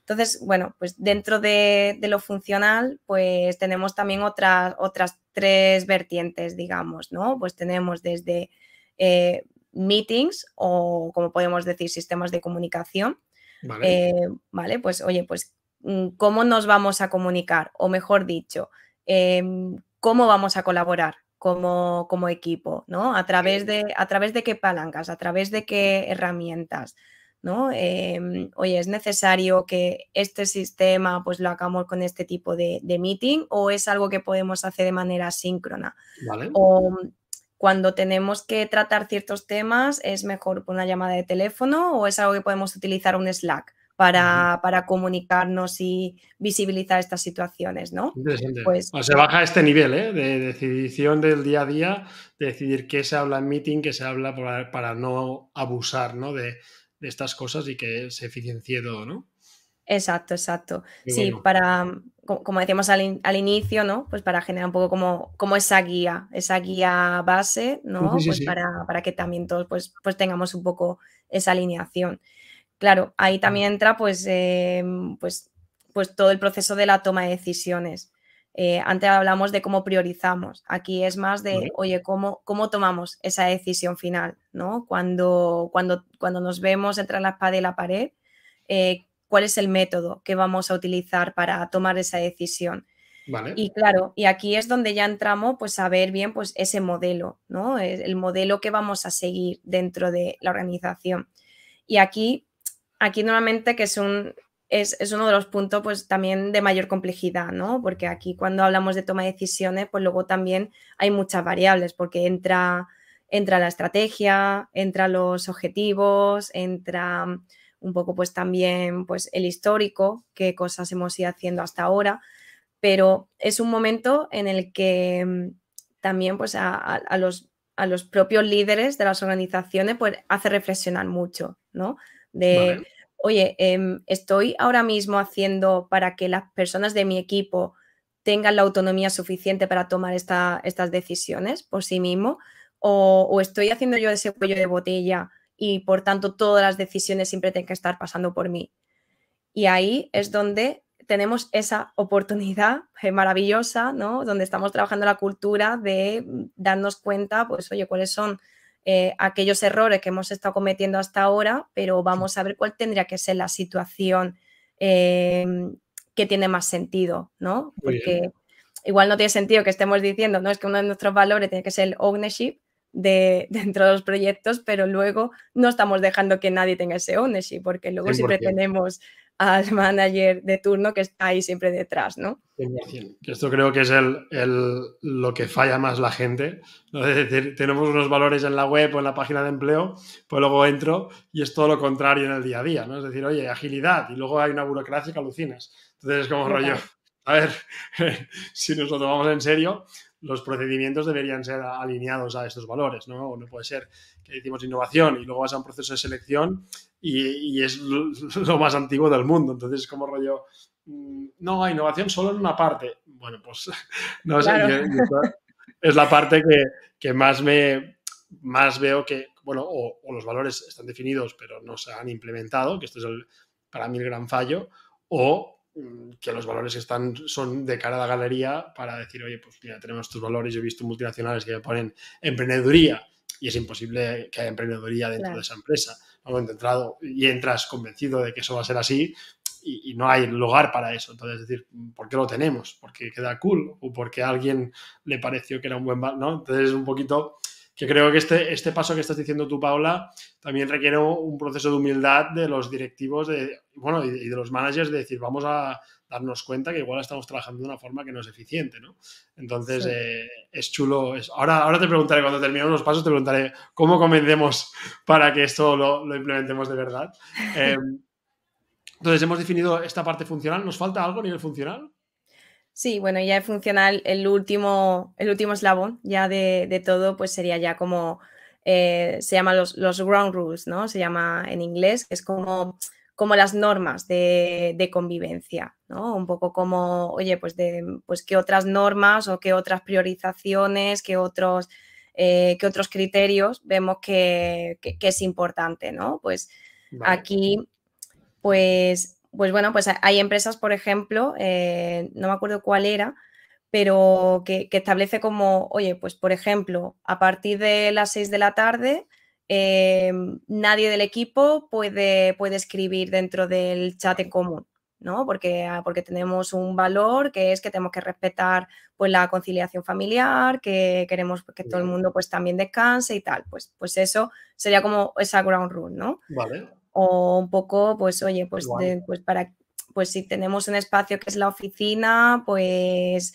Entonces, bueno, pues dentro de, lo funcional, pues tenemos también otras, otras tres vertientes, digamos, ¿no? Pues tenemos desde eh, meetings o, como podemos decir, sistemas de comunicación. Vale. Eh, vale, pues oye, pues mm, cómo nos vamos a comunicar, o mejor dicho, em, cómo vamos a colaborar como, como, equipo, ¿no? A través, de, a través de qué palancas, a través de qué herramientas. ¿No? Em, oye, ¿es necesario que este sistema pues lo hagamos con este tipo de, meeting o es algo que podemos hacer de manera síncrona? O mm, cuando tenemos que tratar ciertos temas, ¿es mejor una llamada de teléfono o es algo que podemos utilizar un Slack? Para, comunicarnos y visibilizar estas situaciones, ¿no? Pues, se baja este nivel ¿eh? de decisión del día a día, de decidir qué se habla en meeting, qué se habla para, para no abusar ¿no? De, de estas cosas y que se eficiencie todo, ¿no? Exacto, exacto. sí, para, como decíamos al, inicio, ¿no? Pues para generar un poco como, como esa guía, esa guía base, ¿no? pues Para, que también todos pues, pues tengamos un poco esa alineación. Claro, ahí también entra pues, em, pues, pues todo el proceso de la toma de decisiones. Eh, antes hablamos de cómo priorizamos. Aquí es más de, oye, ¿cómo, ¿cómo tomamos esa decisión final? ¿no? Cuando, cuando, cuando nos vemos entre la espada y la pared, eh, ¿cuál es el método que vamos a utilizar para tomar esa decisión? Y claro, y aquí es donde ya entramos pues a ver bien pues ese modelo, ¿no? El modelo que vamos a seguir dentro de la organización. Y aquí, aquí normalmente que es un, es, uno de los puntos pues también de mayor complejidad, ¿no? Porque aquí cuando hablamos de toma de decisiones, pues luego también hay muchas variables, porque entra, entra la estrategia, entra los objetivos, entra un poco pues también pues el histórico, qué cosas hemos ido haciendo hasta ahora, pero es un momento en el que mm, también pues a, los, a los propios líderes de las organizaciones pues hace reflexionar mucho, ¿no? Oye, em, estoy ahora mismo haciendo para que las personas de mi equipo tengan la autonomía suficiente para tomar estas decisiones por sí mismo, o, estoy haciendo yo ese cuello de botella y por tanto todas las decisiones siempre tienen que estar pasando por mí. Y ahí es donde tenemos esa oportunidad <laughs> maravillosa, ¿no? Donde estamos trabajando la cultura de darnos cuenta, pues, oye, cuáles son eh, aquellos errores que hemos estado cometiendo hasta ahora, pero vamos a ver cuál tendría que ser la situación em, que tiene más sentido, ¿no? Porque igual no tiene sentido que estemos diciendo, no es que uno de nuestros valores tiene que ser el ownership de, <laughs> dentro de los proyectos, pero luego no estamos dejando que nadie tenga ese ownership, porque luego siempre tenemos al manager de turno que está ahí siempre detrás, ¿no? Esto creo que es el, lo que falla más la gente. Es decir, tenemos unos valores en la web o en la página de empleo, pues luego entro y es todo lo contrario en el día a día, ¿no? Es decir, oye, agilidad y luego hay una burocracia que alucinas. Entonces es como rollo, a ver, <laughs> si nos lo tomamos en serio, los procedimientos deberían ser alineados a estos valores, ¿no? No puede ser que decimos innovación y luego vas a un proceso de selección y, es <laughs> lo más antiguo del mundo. Entonces, como rollo, mm, no, innovación solo en una parte. Bueno, pues <laughs> no sé, es la parte que, más me más veo que, bueno, o, los valores están definidos pero no se han implementado, que esto es el, para mí el gran fallo, o que los valores están son de cara a la galería para decir, oye, pues mira, tenemos estos valores, yo he visto multinacionales que ponen emprendeduría y es imposible que haya emprendeduría dentro de esa empresa. ¿no? Entrado, y entras convencido de que eso va a ser así y, no hay lugar para eso. Entonces, es decir, ¿por qué lo tenemos? ¿Porque queda cool? ¿O porque a alguien le pareció que era un buen... ¿no? Entonces, es un poquito que creo que este, este paso que estás diciendo tú, Paula, también requiere un proceso de humildad de los directivos de, bueno, y de los managers de decir, vamos a darnos cuenta que igual estamos trabajando de una forma que no es eficiente, ¿no? Entonces, eh, es chulo. Es... Ahora, ahora te preguntaré, cuando terminemos los pasos, te preguntaré cómo convencemos para que esto lo, lo implementemos de verdad. <laughs> Em, entonces, hemos definido esta parte funcional. ¿Nos falta algo a nivel funcional? Sí, bueno, ya es funcional, el último, el último eslabón ya de, de todo, pues sería ya como, eh, se llama los, los ground rules, ¿no? Se llama en inglés, que es como como las normas de, convivencia, ¿no? Un poco como, oye, pues, de, pues qué otras normas o qué otras priorizaciones, qué otros, eh, qué otros criterios vemos que, es importante, ¿no? Pues aquí, pues, pues bueno, pues hay empresas, por ejemplo, eh, no me acuerdo cuál era, pero que, que, establece como, oye, pues por ejemplo, a partir de las 6 de la tarde Em, nadie del equipo puede, puede escribir dentro del chat en común. ¿no? Porque, ah, porque tenemos un valor que es que tenemos que respetar pues, la conciliación familiar, que queremos que todo el mundo pues también descanse y tal. Pues, pues eso sería como esa ground rule, ¿no? Vale. O un poco, pues, oye, pues, pues para, pues si tenemos un espacio que es la oficina, pues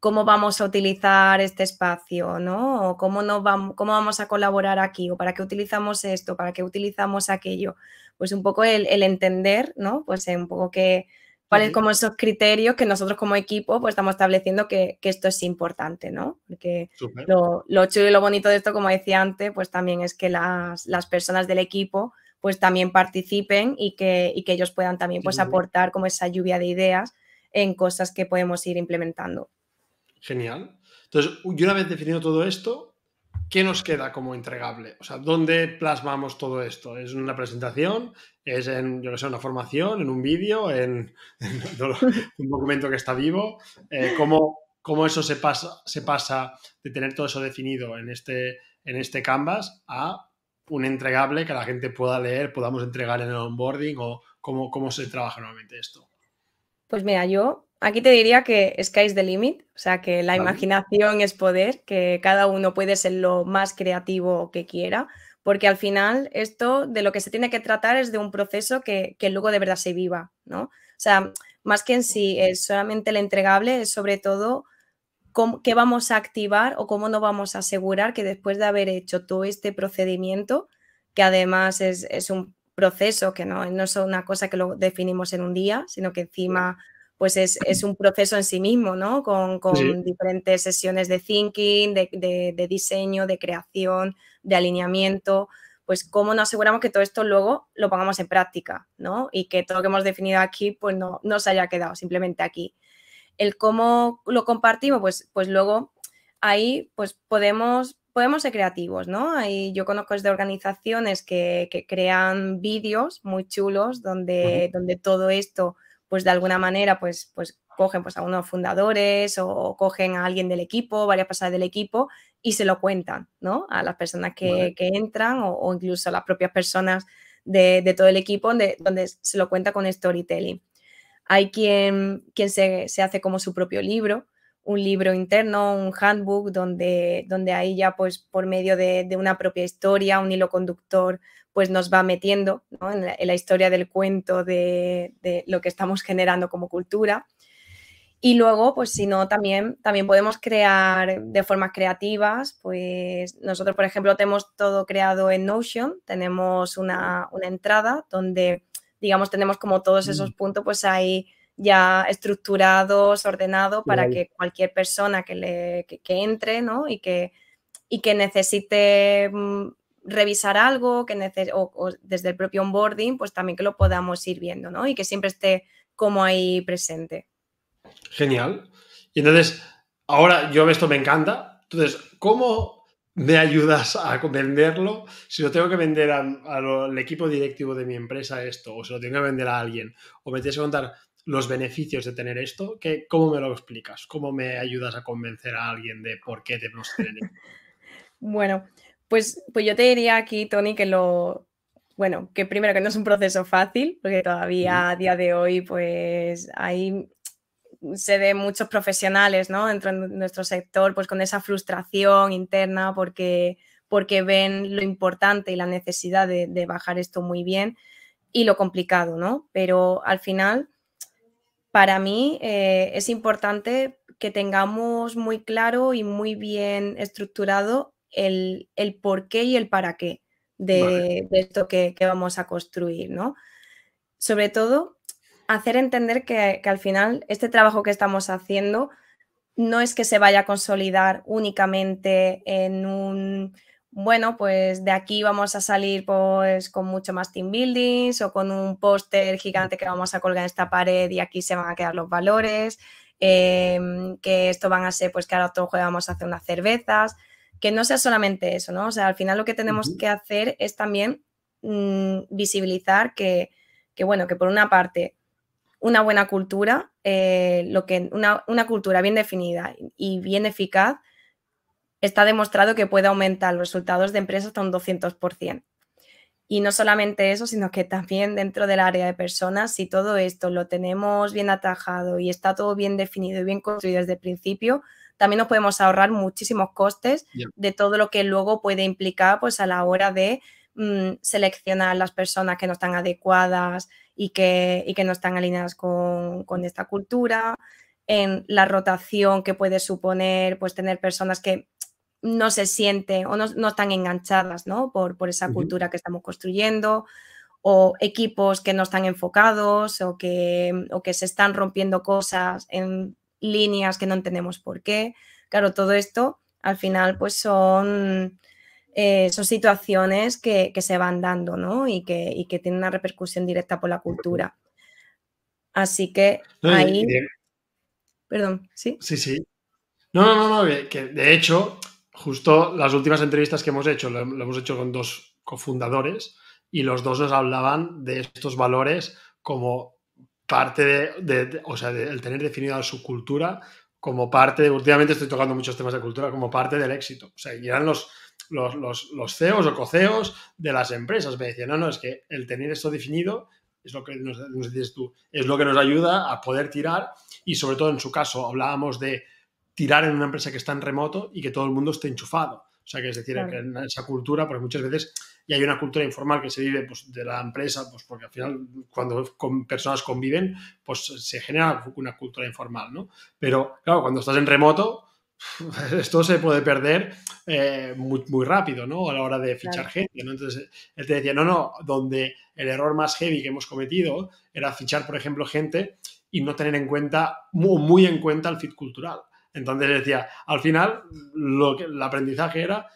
cómo vamos a utilizar este espacio, ¿no? O cómo, no vamos, cómo vamos a colaborar aquí, o para qué utilizamos esto, para qué utilizamos aquello. Pues un poco el, el ¿no? Pues un poco que cuáles como esos criterios que nosotros como equipo pues estamos estableciendo que, que esto es importante, ¿no? Porque lo, lo, chulo y lo bonito de esto, como decía antes, pues también es que las, las personas del equipo pues también participen y que, y que ellos puedan también pues aportar como esa lluvia de ideas en cosas que podemos ir implementando. Genial. Entonces, y una vez definido todo esto, ¿qué nos queda como entregable? O sea, ¿dónde plasmamos todo esto? ¿Es una presentación? ¿Es en, yo no sé, una formación? ¿En un vídeo? ¿En, <laughs> un documento que está vivo? Eh, ¿cómo, ¿cómo, eso se pasa, se pasa de tener todo eso definido en este, en este canvas a un entregable que la gente pueda leer, podamos entregar en el onboarding o cómo, cómo se trabaja normalmente esto? Pues mira, yo Aquí te diría que sky's the limit, o sea, que la imaginación es poder, que cada uno puede ser lo más creativo que quiera, porque al final esto de lo que se tiene que tratar es de un proceso que, luego de verdad se viva, ¿no? O sea, más que en sí es solamente el entregable, es sobre todo qué vamos a activar o cómo nos vamos a asegurar que después de haber hecho todo este procedimiento, que además es, un proceso que no, no es una cosa que lo definimos en un día, sino que encima pues es, un proceso en sí mismo, ¿no? Con, diferentes sesiones de thinking, de, diseño, de creación, de alineamiento, pues cómo nos aseguramos que todo esto luego lo pongamos en práctica, ¿no? Y que todo lo que hemos definido aquí, pues no, no se haya quedado simplemente aquí. El cómo lo compartimos, pues, pues luego ahí pues podemos, podemos ser creativos, ¿no? Ahí yo conozco desde organizaciones que, crean vídeos muy chulos donde, donde todo esto pues de alguna manera, pues, pues cogen pues, a unos fundadores o, cogen a alguien del equipo, varias personas del equipo y se lo cuentan, ¿no? A las personas que, entran o, incluso a las propias personas de, todo el equipo donde, donde, se lo cuenta con storytelling. Hay quien, quien se, hace como su propio libro, un libro interno, un handbook, donde, donde ahí ya pues por medio de, de una propia historia, un hilo conductor, pues nos va metiendo en, la, historia del cuento de, lo que estamos generando como cultura. Y luego, pues si no, también, también podemos crear de formas creativas, pues nosotros, por ejemplo, tenemos todo creado en Notion, tenemos una, entrada donde, digamos, tenemos como todos esos mm. puntos, pues ahí ya estructurados, ordenados, para que cualquier persona que, le, entre, ¿no? Y que, y que necesite mm, revisar algo que o, desde el propio onboarding, pues también que lo podamos ir viendo, ¿no? Y que siempre esté como ahí presente. Genial. Y entonces, ahora yo esto me encanta. Entonces, ¿cómo me ayudas a venderlo? Si lo tengo que vender al equipo directivo de mi empresa esto, o si lo tengo que vender a alguien, o me tienes que contar los beneficios de tener esto, ¿qué, ¿cómo me lo explicas? ¿Cómo me ayudas a convencer a alguien de por qué tenemos que tener Bueno, pues, pues yo te diría aquí, Tony, que lo, bueno, que primero que no es un proceso fácil, porque todavía a día de hoy, pues hay se ve muchos profesionales, ¿no? Dentro de nuestro sector, pues con esa frustración interna porque, porque ven lo importante y la necesidad de, bajar esto muy bien y lo complicado, ¿no? Pero al final, para mí eh, es importante que tengamos muy claro y muy bien estructurado el, el por qué y el para qué de, esto que, vamos a construir, ¿no? Sobre todo, hacer entender que, al final este trabajo que estamos haciendo no es que se vaya a consolidar únicamente en un, bueno, pues de aquí vamos a salir pues con mucho más team buildings o con un póster gigante que vamos a colgar en esta pared y aquí se van a quedar los valores, em, que esto van a ser pues que ahora todo jueves vamos a hacer unas cervezas que no sea solamente eso, ¿no? O sea, al final lo que tenemos que hacer es también mm, visibilizar que, bueno, que por una parte, una buena cultura, eh, lo que, una, cultura bien definida y bien eficaz, está demostrado que puede aumentar los resultados de empresas hasta un 200%. Y no solamente eso, sino que también dentro del área de personas, si todo esto lo tenemos bien atajado y está todo bien definido y bien construido desde el principio, también nos podemos ahorrar muchísimos costes de todo lo que luego puede implicar pues a la hora de mm, seleccionar las personas que no están adecuadas y que, que no están alineadas con, esta cultura, en la rotación que puede suponer pues tener personas que no se sienten o no, están enganchadas ¿no? Por, por esa cultura que estamos construyendo o equipos que no están enfocados o que, o que se están rompiendo cosas en líneas que no entendemos por qué. Claro, todo esto al final pues son, eh, son situaciones que, se van dando ¿no? y, que, que tienen una repercusión directa por la cultura. Así que ahí... Perdón, ¿sí? Sí, sí. No, no, no, no, que de hecho, justo las últimas entrevistas que hemos hecho, lo, hemos hecho con dos cofundadores y los dos nos hablaban de estos valores como parte de, o sea, el tener definida su cultura como parte, últimamente estoy tocando muchos temas de cultura, como parte del éxito. O sea, y eran los, los, los, los CEOs o coceos de las empresas. Me decían, no, no, es que el tener esto definido es lo que nos, dices tú, es lo que nos ayuda a poder tirar y sobre todo en su caso hablábamos de tirar en una empresa que está en remoto y que todo el mundo esté enchufado. O sea, que es decir, que en esa cultura, porque muchas veces y hay una cultura informal que se vive pues, de la empresa, pues porque al final cuando con personas conviven, pues se genera una cultura informal, ¿no? Pero claro, cuando estás en remoto, <laughs> esto se puede perder eh, muy, muy, rápido, ¿no? A la hora de fichar gente, ¿no? Entonces, él te decía, no, no, donde el error más heavy que hemos cometido era fichar, por ejemplo, gente y no tener en cuenta, muy, muy en cuenta el fit cultural. Entonces decía, al final, lo que, el aprendizaje era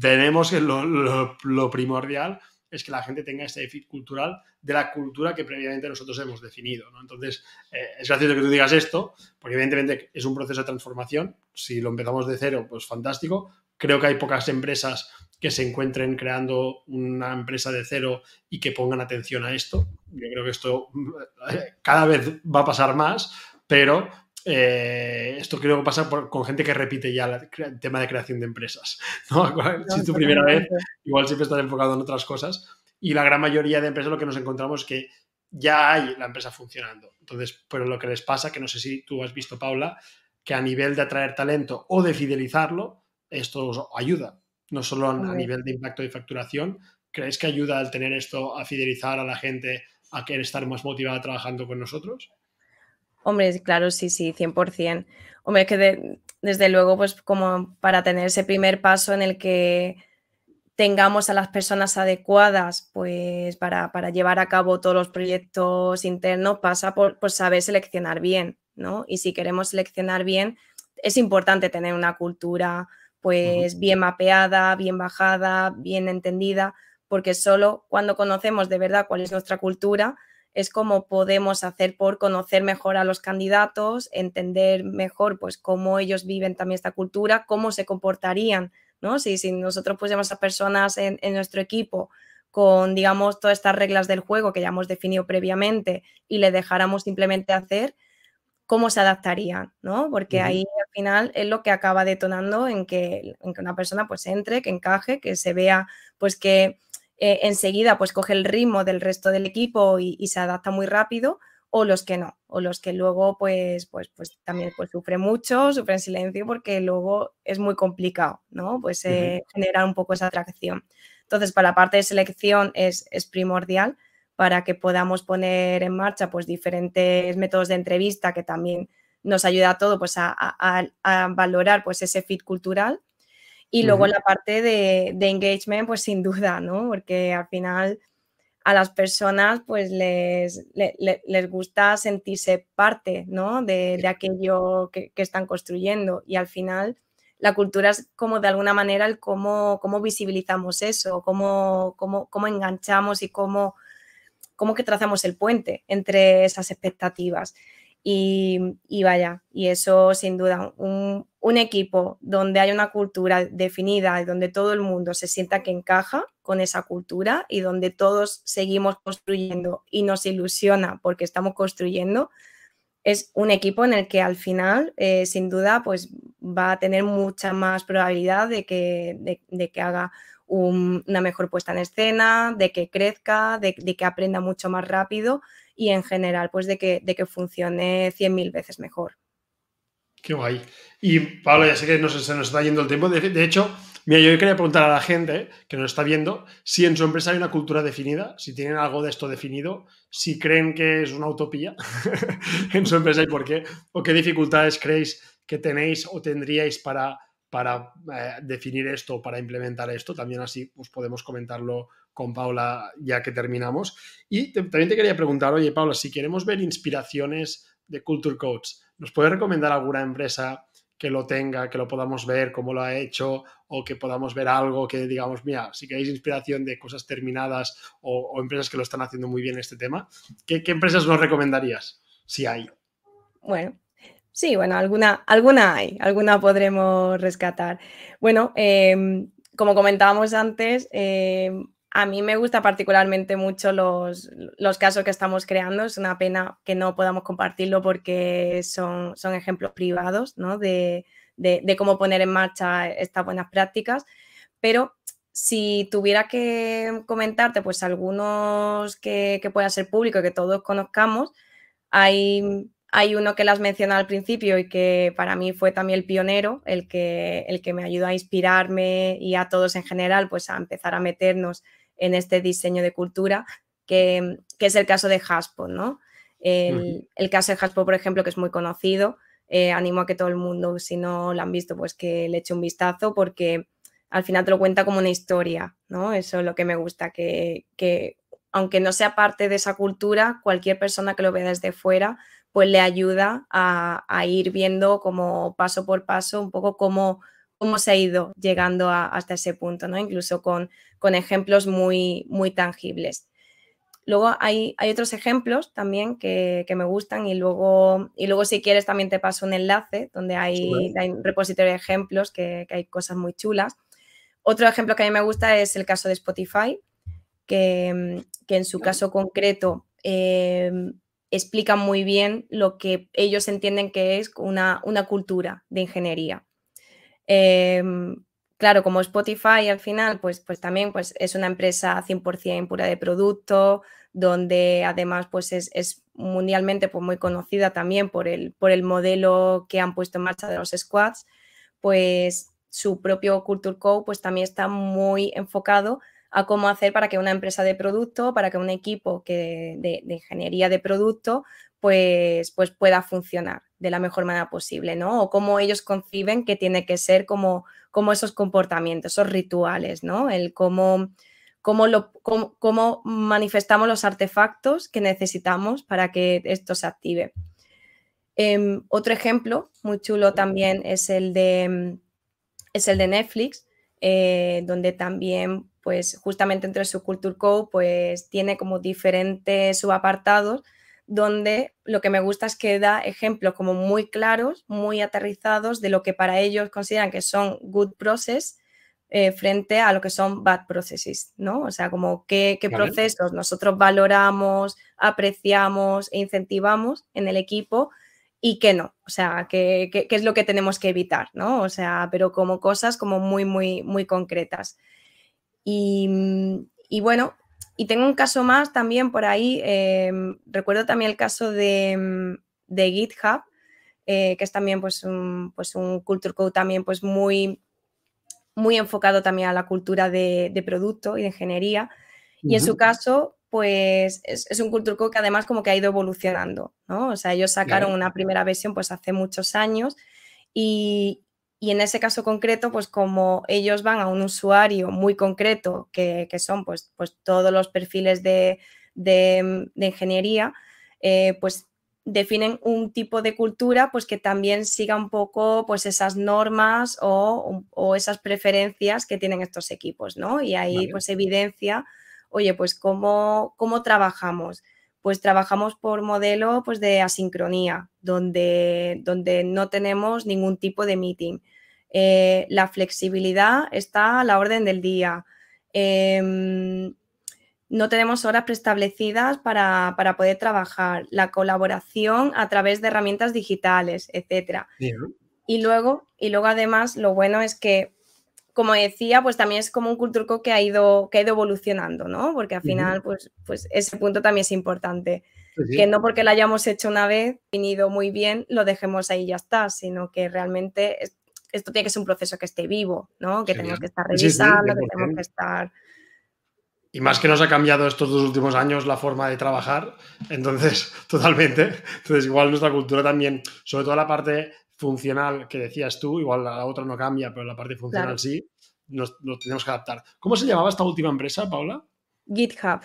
tenemos que lo, primordial es que la gente tenga este fit cultural de la cultura que previamente nosotros hemos definido. ¿no? Entonces, eh, es gracioso que tú digas esto, porque evidentemente es un proceso de transformación. Si lo empezamos de cero, pues fantástico. Creo que hay pocas empresas que se encuentren creando una empresa de cero y que pongan atención a esto. Yo creo que esto eh, cada vez va a pasar más, pero eh, esto creo que pasa con gente que repite ya el tema de creación de empresas. <laughs> si es tu primera vez, igual siempre estás enfocado en otras cosas. Y la gran mayoría de empresas lo que nos encontramos es que ya hay la empresa funcionando. Entonces, pero lo que les pasa, que no sé si tú has visto, Paula, que a nivel de atraer talento o de fidelizarlo, esto ayuda. No solo a, nivel de impacto de facturación. ¿Crees que ayuda al tener esto a fidelizar a la gente a querer estar más motivada trabajando con nosotros? Hombre, claro, sí, sí, 100%. Hombre, es que desde luego, pues como para tener ese primer paso en el que tengamos a las personas adecuadas, pues para, llevar a cabo todos los proyectos internos, pasa por, saber seleccionar bien, ¿no? Y si queremos seleccionar bien, es importante tener una cultura, pues bien mapeada, bien bajada, bien entendida, porque solo cuando conocemos de verdad cuál es nuestra cultura, es cómo podemos hacer por conocer mejor a los candidatos, entender mejor pues cómo ellos viven también esta cultura, cómo se comportarían, ¿no? Si, si nosotros pusiéramos a personas en, en nuestro equipo con, digamos, todas estas reglas del juego que ya hemos definido previamente y le dejáramos simplemente hacer, cómo se adaptarían, ¿no? Porque ahí al final es lo que acaba detonando en que, en que, una persona pues entre, que encaje, que se vea pues que eh, enseguida pues coge el ritmo del resto del equipo y, se adapta muy rápido o los que no, o los que luego pues, pues, pues también pues sufren mucho, sufren silencio porque luego es muy complicado, ¿no? Pues eh, generar un poco esa atracción. Entonces, para la parte de selección es, es primordial para que podamos poner en marcha pues diferentes métodos de entrevista que también nos ayuda a todo pues a, valorar pues ese fit cultural y luego la parte de, engagement pues sin duda, ¿no? Porque al final a las personas pues les, les, gusta sentirse parte, ¿no? De, aquello que, están construyendo y al final la cultura es como de alguna manera el cómo, cómo visibilizamos eso, cómo, cómo, cómo enganchamos y cómo cómo que trazamos el puente entre esas expectativas. Y, vaya, y eso sin duda, un, equipo donde hay una cultura definida y donde todo el mundo se sienta que encaja con esa cultura y donde todos seguimos construyendo y nos ilusiona porque estamos construyendo, es un equipo en el que al final, eh, sin duda, pues va a tener mucha más probabilidad de que, de que haga una mejor puesta en escena, de que crezca, de, que aprenda mucho más rápido y en general, pues de que, de que funcione 100.000 veces mejor. Qué guay. Y Pablo, ya sé que se nos está yendo el tiempo. De, hecho, mira, yo quería preguntar a la gente que nos está viendo si en su empresa hay una cultura definida, si tienen algo de esto definido, si creen que es una utopía <laughs> en su empresa y por qué, o qué dificultades creéis que tenéis o tendríais para para eh, definir esto, para implementar esto. También así pues, podemos comentarlo con Paula ya que terminamos. Y también te quería preguntar, oye Paula, si queremos ver inspiraciones de Culture Coach, ¿nos puede recomendar alguna empresa que lo tenga, que lo podamos ver, cómo lo ha hecho, o que podamos ver algo que digamos, mira, si queréis inspiración de cosas terminadas o, empresas que lo están haciendo muy bien este tema, ¿qué, ¿qué, empresas nos recomendarías? Si hay. Bueno, Sí, bueno, alguna, alguna hay, alguna podremos rescatar. Bueno, em, como comentábamos antes, em, a mí me gusta particularmente mucho los, los, casos que estamos creando. Es una pena que no podamos compartirlo porque son, son ejemplos privados ¿no? de, de, cómo poner en marcha estas buenas prácticas. Pero si tuviera que comentarte, pues algunos que, que pueda ser público y que todos conozcamos, hay hay uno que las mencionado al principio y que para mí fue también el pionero, el que, el que me ayudó a inspirarme y a todos en general, pues a empezar a meternos en este diseño de cultura, que, es el caso de Haspo, ¿no? El, caso de Haspo, por ejemplo, que es muy conocido, eh, animo a que todo el mundo, si no lo han visto, pues que le eche un vistazo porque al final te lo cuenta como una historia, ¿no? Eso es lo que me gusta, que, que aunque no sea parte de esa cultura, cualquier persona que lo vea desde fuera pues le ayuda a, ir viendo como paso por paso un poco cómo, cómo se ha ido llegando hasta ese punto, ¿no? Incluso con, con ejemplos muy, muy tangibles. Luego hay, hay, otros ejemplos también que, me gustan y luego, y luego si quieres también te paso un enlace donde hay, un repositorio de ejemplos que, hay cosas muy chulas. Otro ejemplo que a mí me gusta es el caso de Spotify, que, en su caso concreto em, explican muy bien lo que ellos entienden que es una, una cultura de ingeniería. Em, claro, como Spotify al final, pues, pues también pues, es una empresa 100% pura de producto, donde además pues es, mundialmente pues, muy conocida también por el, por el modelo que han puesto en marcha de los squads, pues su propio Culture Code pues también está muy enfocado a cómo hacer para que una empresa de producto, para que un equipo que de, ingeniería de producto, pues, pues pueda funcionar de la mejor manera posible, ¿no? O cómo ellos conciben que tiene que ser como, como esos comportamientos, esos rituales, ¿no? El cómo, cómo, lo, cómo, manifestamos los artefactos que necesitamos para que esto se active. Em, otro ejemplo muy chulo también es el de, es el de Netflix, eh, donde también pues justamente entre su Culture Code, pues tiene como diferentes subapartados donde lo que me gusta es que da ejemplos como muy claros, muy aterrizados de lo que para ellos consideran que son good process eh, frente a lo que son bad processes, ¿no? O sea, como qué, procesos nosotros valoramos, apreciamos e incentivamos en el equipo y qué no, o sea, qué, es lo que tenemos que evitar, ¿no? O sea, pero como cosas como muy, muy, muy concretas. Y, y bueno, y tengo un caso más también por ahí, em, recuerdo también el caso de, de GitHub, eh, que es también pues un, pues un culture code también pues muy muy enfocado también a la cultura de, producto y de ingeniería. Y en su caso, pues es, un Culture Code que además como que ha ido evolucionando, ¿no? O sea, ellos sacaron una primera versión pues hace muchos años y, en ese caso concreto, pues como ellos van a un usuario muy concreto, que, son pues, pues todos los perfiles de, de, ingeniería, eh, pues definen un tipo de cultura pues que también siga un poco pues esas normas o, esas preferencias que tienen estos equipos, ¿no? Y ahí pues evidencia, oye, pues cómo, cómo trabajamos. Pues trabajamos por modelo pues de asincronía, donde, donde no tenemos ningún tipo de meeting. Eh, la flexibilidad está a la orden del día. Em, no tenemos horas preestablecidas para, poder trabajar, la colaboración a través de herramientas digitales, etc. Y luego, y luego además, lo bueno es que, como decía, pues también es como un culturco que ha ido, que ha ido evolucionando, ¿no? Porque al final, pues, pues ese punto también es importante. Que no porque lo hayamos hecho una vez, venido muy bien, lo dejemos ahí y ya está, sino que realmente esto tiene que ser un proceso que esté vivo, ¿no? Que tenemos que estar revisando, que tenemos que estar y más que nos ha cambiado estos dos últimos años la forma de trabajar, entonces, <laughs> totalmente. Entonces, igual nuestra cultura también, sobre todo la parte funcional que decías tú, igual la otra no cambia, pero la parte funcional sí, nos, tenemos que adaptar. ¿Cómo se llamaba esta última empresa, Paula? GitHub.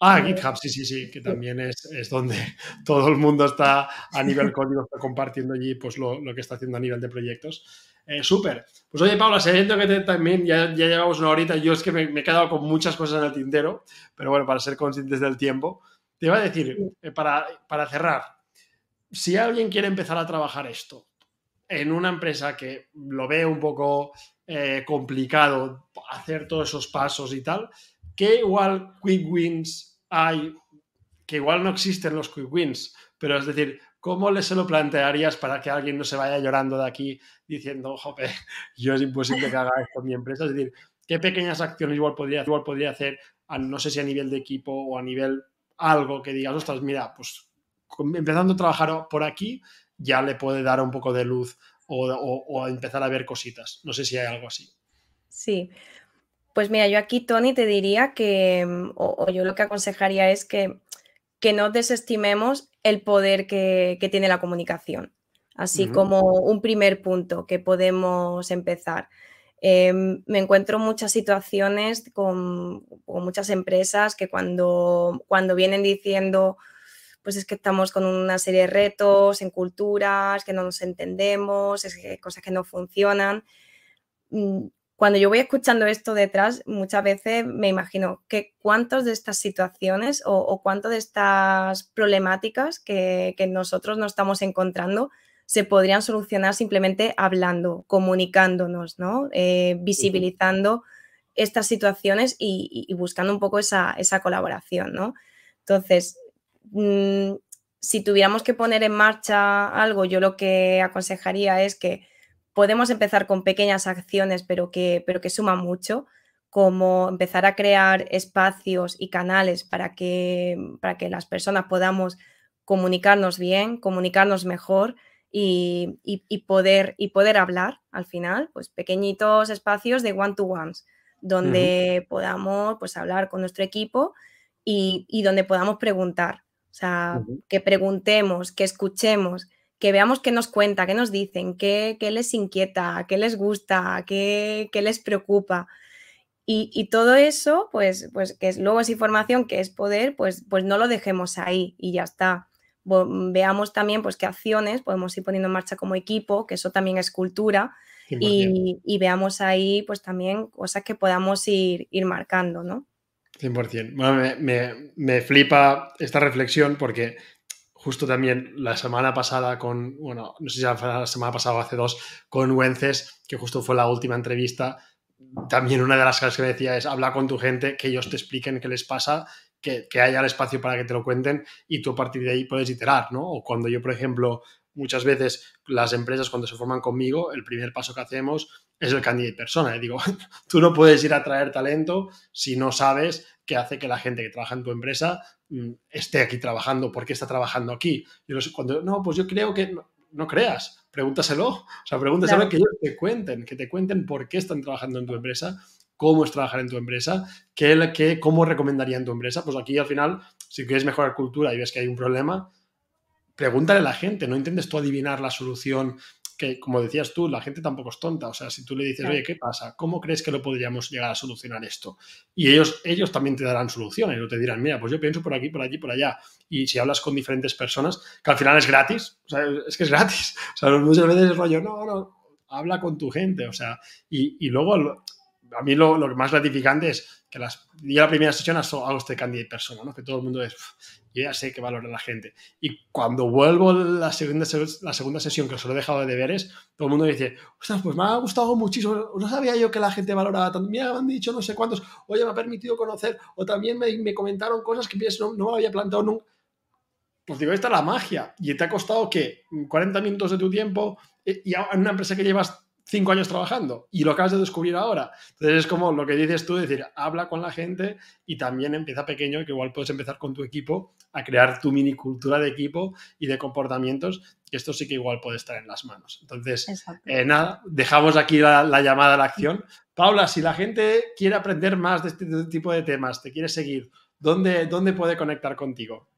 Ah, GitHub, sí, sí, sí, que también es, donde <laughs> todo el mundo está a nivel código, está compartiendo allí pues, lo, lo que está haciendo a nivel de proyectos. Eh, súper. Pues oye, Paula, siento que también ya, ya, llevamos una horita. Yo es que me, he quedado con muchas cosas en el tintero, pero bueno, para ser conscientes del tiempo, te iba a decir, eh, para, para cerrar, si alguien quiere empezar a trabajar esto en una empresa que lo ve un poco eh, complicado hacer todos esos pasos y tal, ¿qué igual quick wins hay? Que igual no existen los quick wins, pero es decir, ¿Cómo le se lo plantearías para que alguien no se vaya llorando de aquí diciendo, jope, yo es imposible que haga esto en mi empresa? Es decir, ¿qué pequeñas acciones igual podría, igual podría hacer, no sé si a nivel de equipo o a nivel algo que digas, ostras, mira, pues empezando a trabajar por aquí ya le puede dar un poco de luz o, empezar a ver cositas. No sé si hay algo así. Sí, pues mira, yo aquí, Tony, te diría que, o, yo lo que aconsejaría es que que no desestimemos el poder que, tiene la comunicación, así como un primer punto que podemos empezar. Em, me encuentro muchas situaciones con, muchas empresas que cuando, cuando vienen diciendo, pues es que estamos con una serie de retos en culturas, que no nos entendemos, es que cosas que no funcionan. Cuando yo voy escuchando esto detrás, muchas veces me imagino que cuántas de estas situaciones o, o de estas problemáticas que, nosotros nos estamos encontrando se podrían solucionar simplemente hablando, comunicándonos, ¿no? Eh, visibilizando estas situaciones y, buscando un poco esa, colaboración, ¿no? Entonces, mm, si tuviéramos que poner en marcha algo, yo lo que aconsejaría es que podemos empezar con pequeñas acciones, pero que, pero que suman mucho, como empezar a crear espacios y canales para que, para que las personas podamos comunicarnos bien, comunicarnos mejor y, poder, y poder hablar al final, pues pequeñitos espacios de one-to-ones, donde podamos pues, hablar con nuestro equipo y, donde podamos preguntar. O sea, que preguntemos, que escuchemos, que veamos qué nos cuenta, qué nos dicen, qué, les inquieta, qué les gusta, qué, les preocupa. Y, todo eso, pues, pues que es, luego es información, que es poder, pues, pues no lo dejemos ahí y ya está. Veamos también pues, qué acciones podemos ir poniendo en marcha como equipo, que eso también es cultura, y, veamos ahí pues también cosas que podamos ir, ir marcando, ¿no? 100%. Bueno, me, me, flipa esta reflexión porque justo también la semana pasada con, bueno, no sé si la semana pasada o hace dos, con Wences, que justo fue la última entrevista, también una de las cosas que decía es habla con tu gente, que ellos te expliquen qué les pasa, que, que haya el espacio para que te lo cuenten y tú a partir de ahí puedes iterar, ¿no? O cuando yo, por ejemplo, muchas veces las empresas cuando se forman conmigo, el primer paso que hacemos es el candidate persona. Y digo, <laughs> tú no puedes ir a traer talento si no sabes qué hace que la gente que trabaja en tu empresa esté aquí trabajando, por qué está trabajando aquí. Yo cuando, no, pues yo creo que no, creas, pregúntaselo. O sea, pregúntaselo que ellos te cuenten, que te cuenten por qué están trabajando en tu empresa, cómo es trabajar en tu empresa, qué, qué, cómo recomendarían tu empresa. Pues aquí al final, si quieres mejorar cultura y ves que hay un problema, pregúntale a la gente, no intentes tú adivinar la solución que, como decías tú, la gente tampoco es tonta. O sea, si tú le dices, oye, ¿qué pasa? ¿Cómo crees que lo podríamos llegar a solucionar esto? Y ellos, ellos también te darán soluciones, o te dirán, mira, pues yo pienso por aquí, por allí, por allá. Y si hablas con diferentes personas, que al final es gratis, o sea, es que es gratis. <laughs> O sea, muchas veces es rollo, no, no, habla con tu gente, o sea, y, y luego a mí lo, lo, más gratificante es que las, la primera sesión hago este candidate persona, ¿no? que todo el mundo es, yo ya sé que valora la gente. Y cuando vuelvo la segunda, la segunda sesión, que os lo he dejado de deberes, todo el mundo dice, ostras, pues me ha gustado muchísimo, no sabía yo que la gente valoraba tanto, me han dicho no sé cuántos, oye, me ha permitido conocer, o también me, me comentaron cosas que no, no me había planteado nunca. Pues digo, esta es la magia. Y te ha costado, ¿qué? 40 minutos de tu tiempo y en una empresa que llevas cinco años trabajando y lo acabas de descubrir ahora. Entonces es como lo que dices tú, decir, habla con la gente y también empieza pequeño, que igual puedes empezar con tu equipo a crear tu mini cultura de equipo y de comportamientos, que esto sí que igual puede estar en las manos. Entonces, eh, nada, dejamos aquí la, llamada a la acción. Paula, si la gente quiere aprender más de este tipo de temas, te quiere seguir, ¿dónde, dónde puede conectar contigo?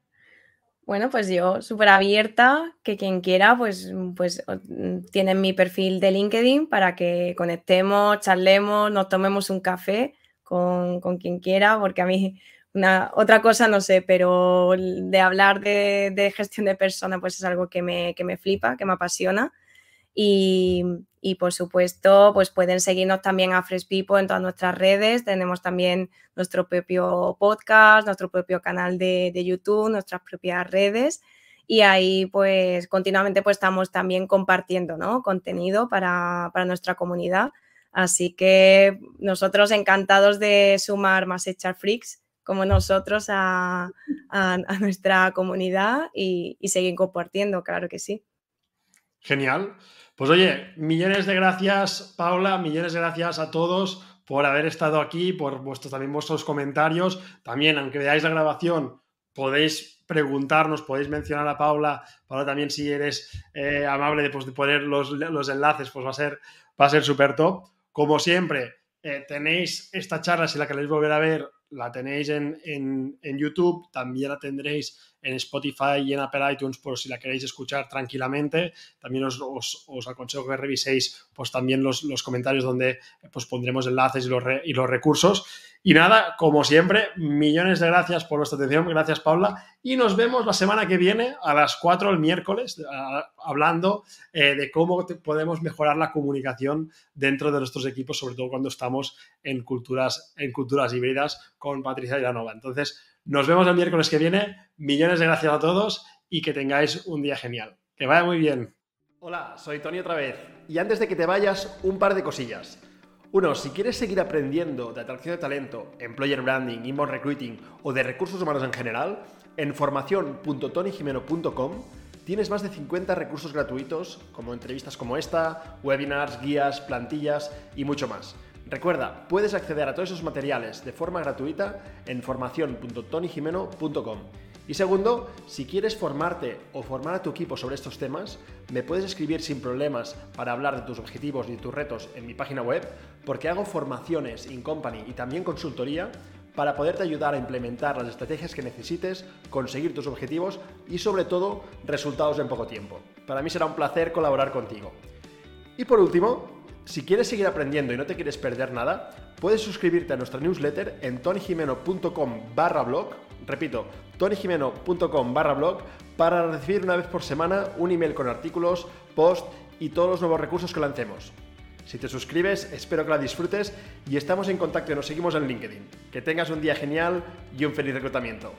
Bueno, pues yo súper abierta, que quien quiera, pues, pues mm, tienen mi perfil de LinkedIn para que conectemos, charlemos, nos tomemos un café con, quien quiera, porque a mí <laughs> una, otra cosa no sé, pero de hablar de, gestión de personas, pues es algo que me, que me flipa, que me apasiona. Y, por supuesto, pues pueden seguirnos también a Fresh People en todas nuestras redes. Tenemos también nuestro propio podcast, nuestro propio canal de, YouTube, nuestras propias redes. Y ahí pues continuamente pues estamos también compartiendo ¿no? contenido para, nuestra comunidad. Así que nosotros encantados de sumar más Echar Freaks como nosotros a, nuestra comunidad y, y seguir compartiendo, claro que sí. Genial. Pues oye, millones de gracias, Paula, millones de gracias a todos por haber estado aquí, por vuestros, también vuestros comentarios. También, aunque veáis la grabación, podéis preguntarnos, podéis mencionar a Paula. Paula, también si eres eh, amable pues, de, poner los, enlaces, pues va a ser va a súper top. Como siempre, eh, tenéis esta charla, si la queréis volver a ver, la tenéis en, en, YouTube, también la tendréis en Spotify y en Apple iTunes por si la queréis escuchar tranquilamente. También os, os, aconsejo que reviséis pues, también los, los comentarios donde pues, pondremos enlaces y los, y los recursos. Y nada, como siempre, millones de gracias por vuestra atención. Gracias, Paula. Y nos vemos la semana que viene a las 4 el miércoles, hablando eh, de cómo podemos mejorar la comunicación dentro de nuestros equipos, sobre todo cuando estamos en culturas, en culturas híbridas con Patricia Ilanova. Entonces, nos vemos el miércoles que viene. Millones de gracias a todos y que tengáis un día genial. Que vaya muy bien. Hola, soy Tony otra vez. Y antes de que te vayas, un par de cosillas. Uno, si quieres seguir aprendiendo de atracción de talento, employer branding, inbound recruiting o de recursos humanos en general, en formación.tonygimeno.com tienes más de 50 recursos gratuitos como entrevistas como esta, webinars, guías, plantillas y mucho más. Recuerda, puedes acceder a todos esos materiales de forma gratuita en formación.tonygimeno.com. Y segundo, si quieres formarte o formar a tu equipo sobre estos temas, me puedes escribir sin problemas para hablar de tus objetivos y tus retos en mi página web, porque hago formaciones in company y también consultoría para poderte ayudar a implementar las estrategias que necesites, conseguir tus objetivos y sobre todo resultados en poco tiempo. Para mí será un placer colaborar contigo. Y por último, si quieres seguir aprendiendo y no te quieres perder nada, puedes suscribirte a nuestra newsletter en tonyjimeno.com barra blog Repito, tonyjimeno.com barra blog para recibir una vez por semana un email con artículos, post y todos los nuevos recursos que lancemos. Si te suscribes, espero que la disfrutes y estamos en contacto y nos seguimos en LinkedIn. Que tengas un día genial y un feliz reclutamiento.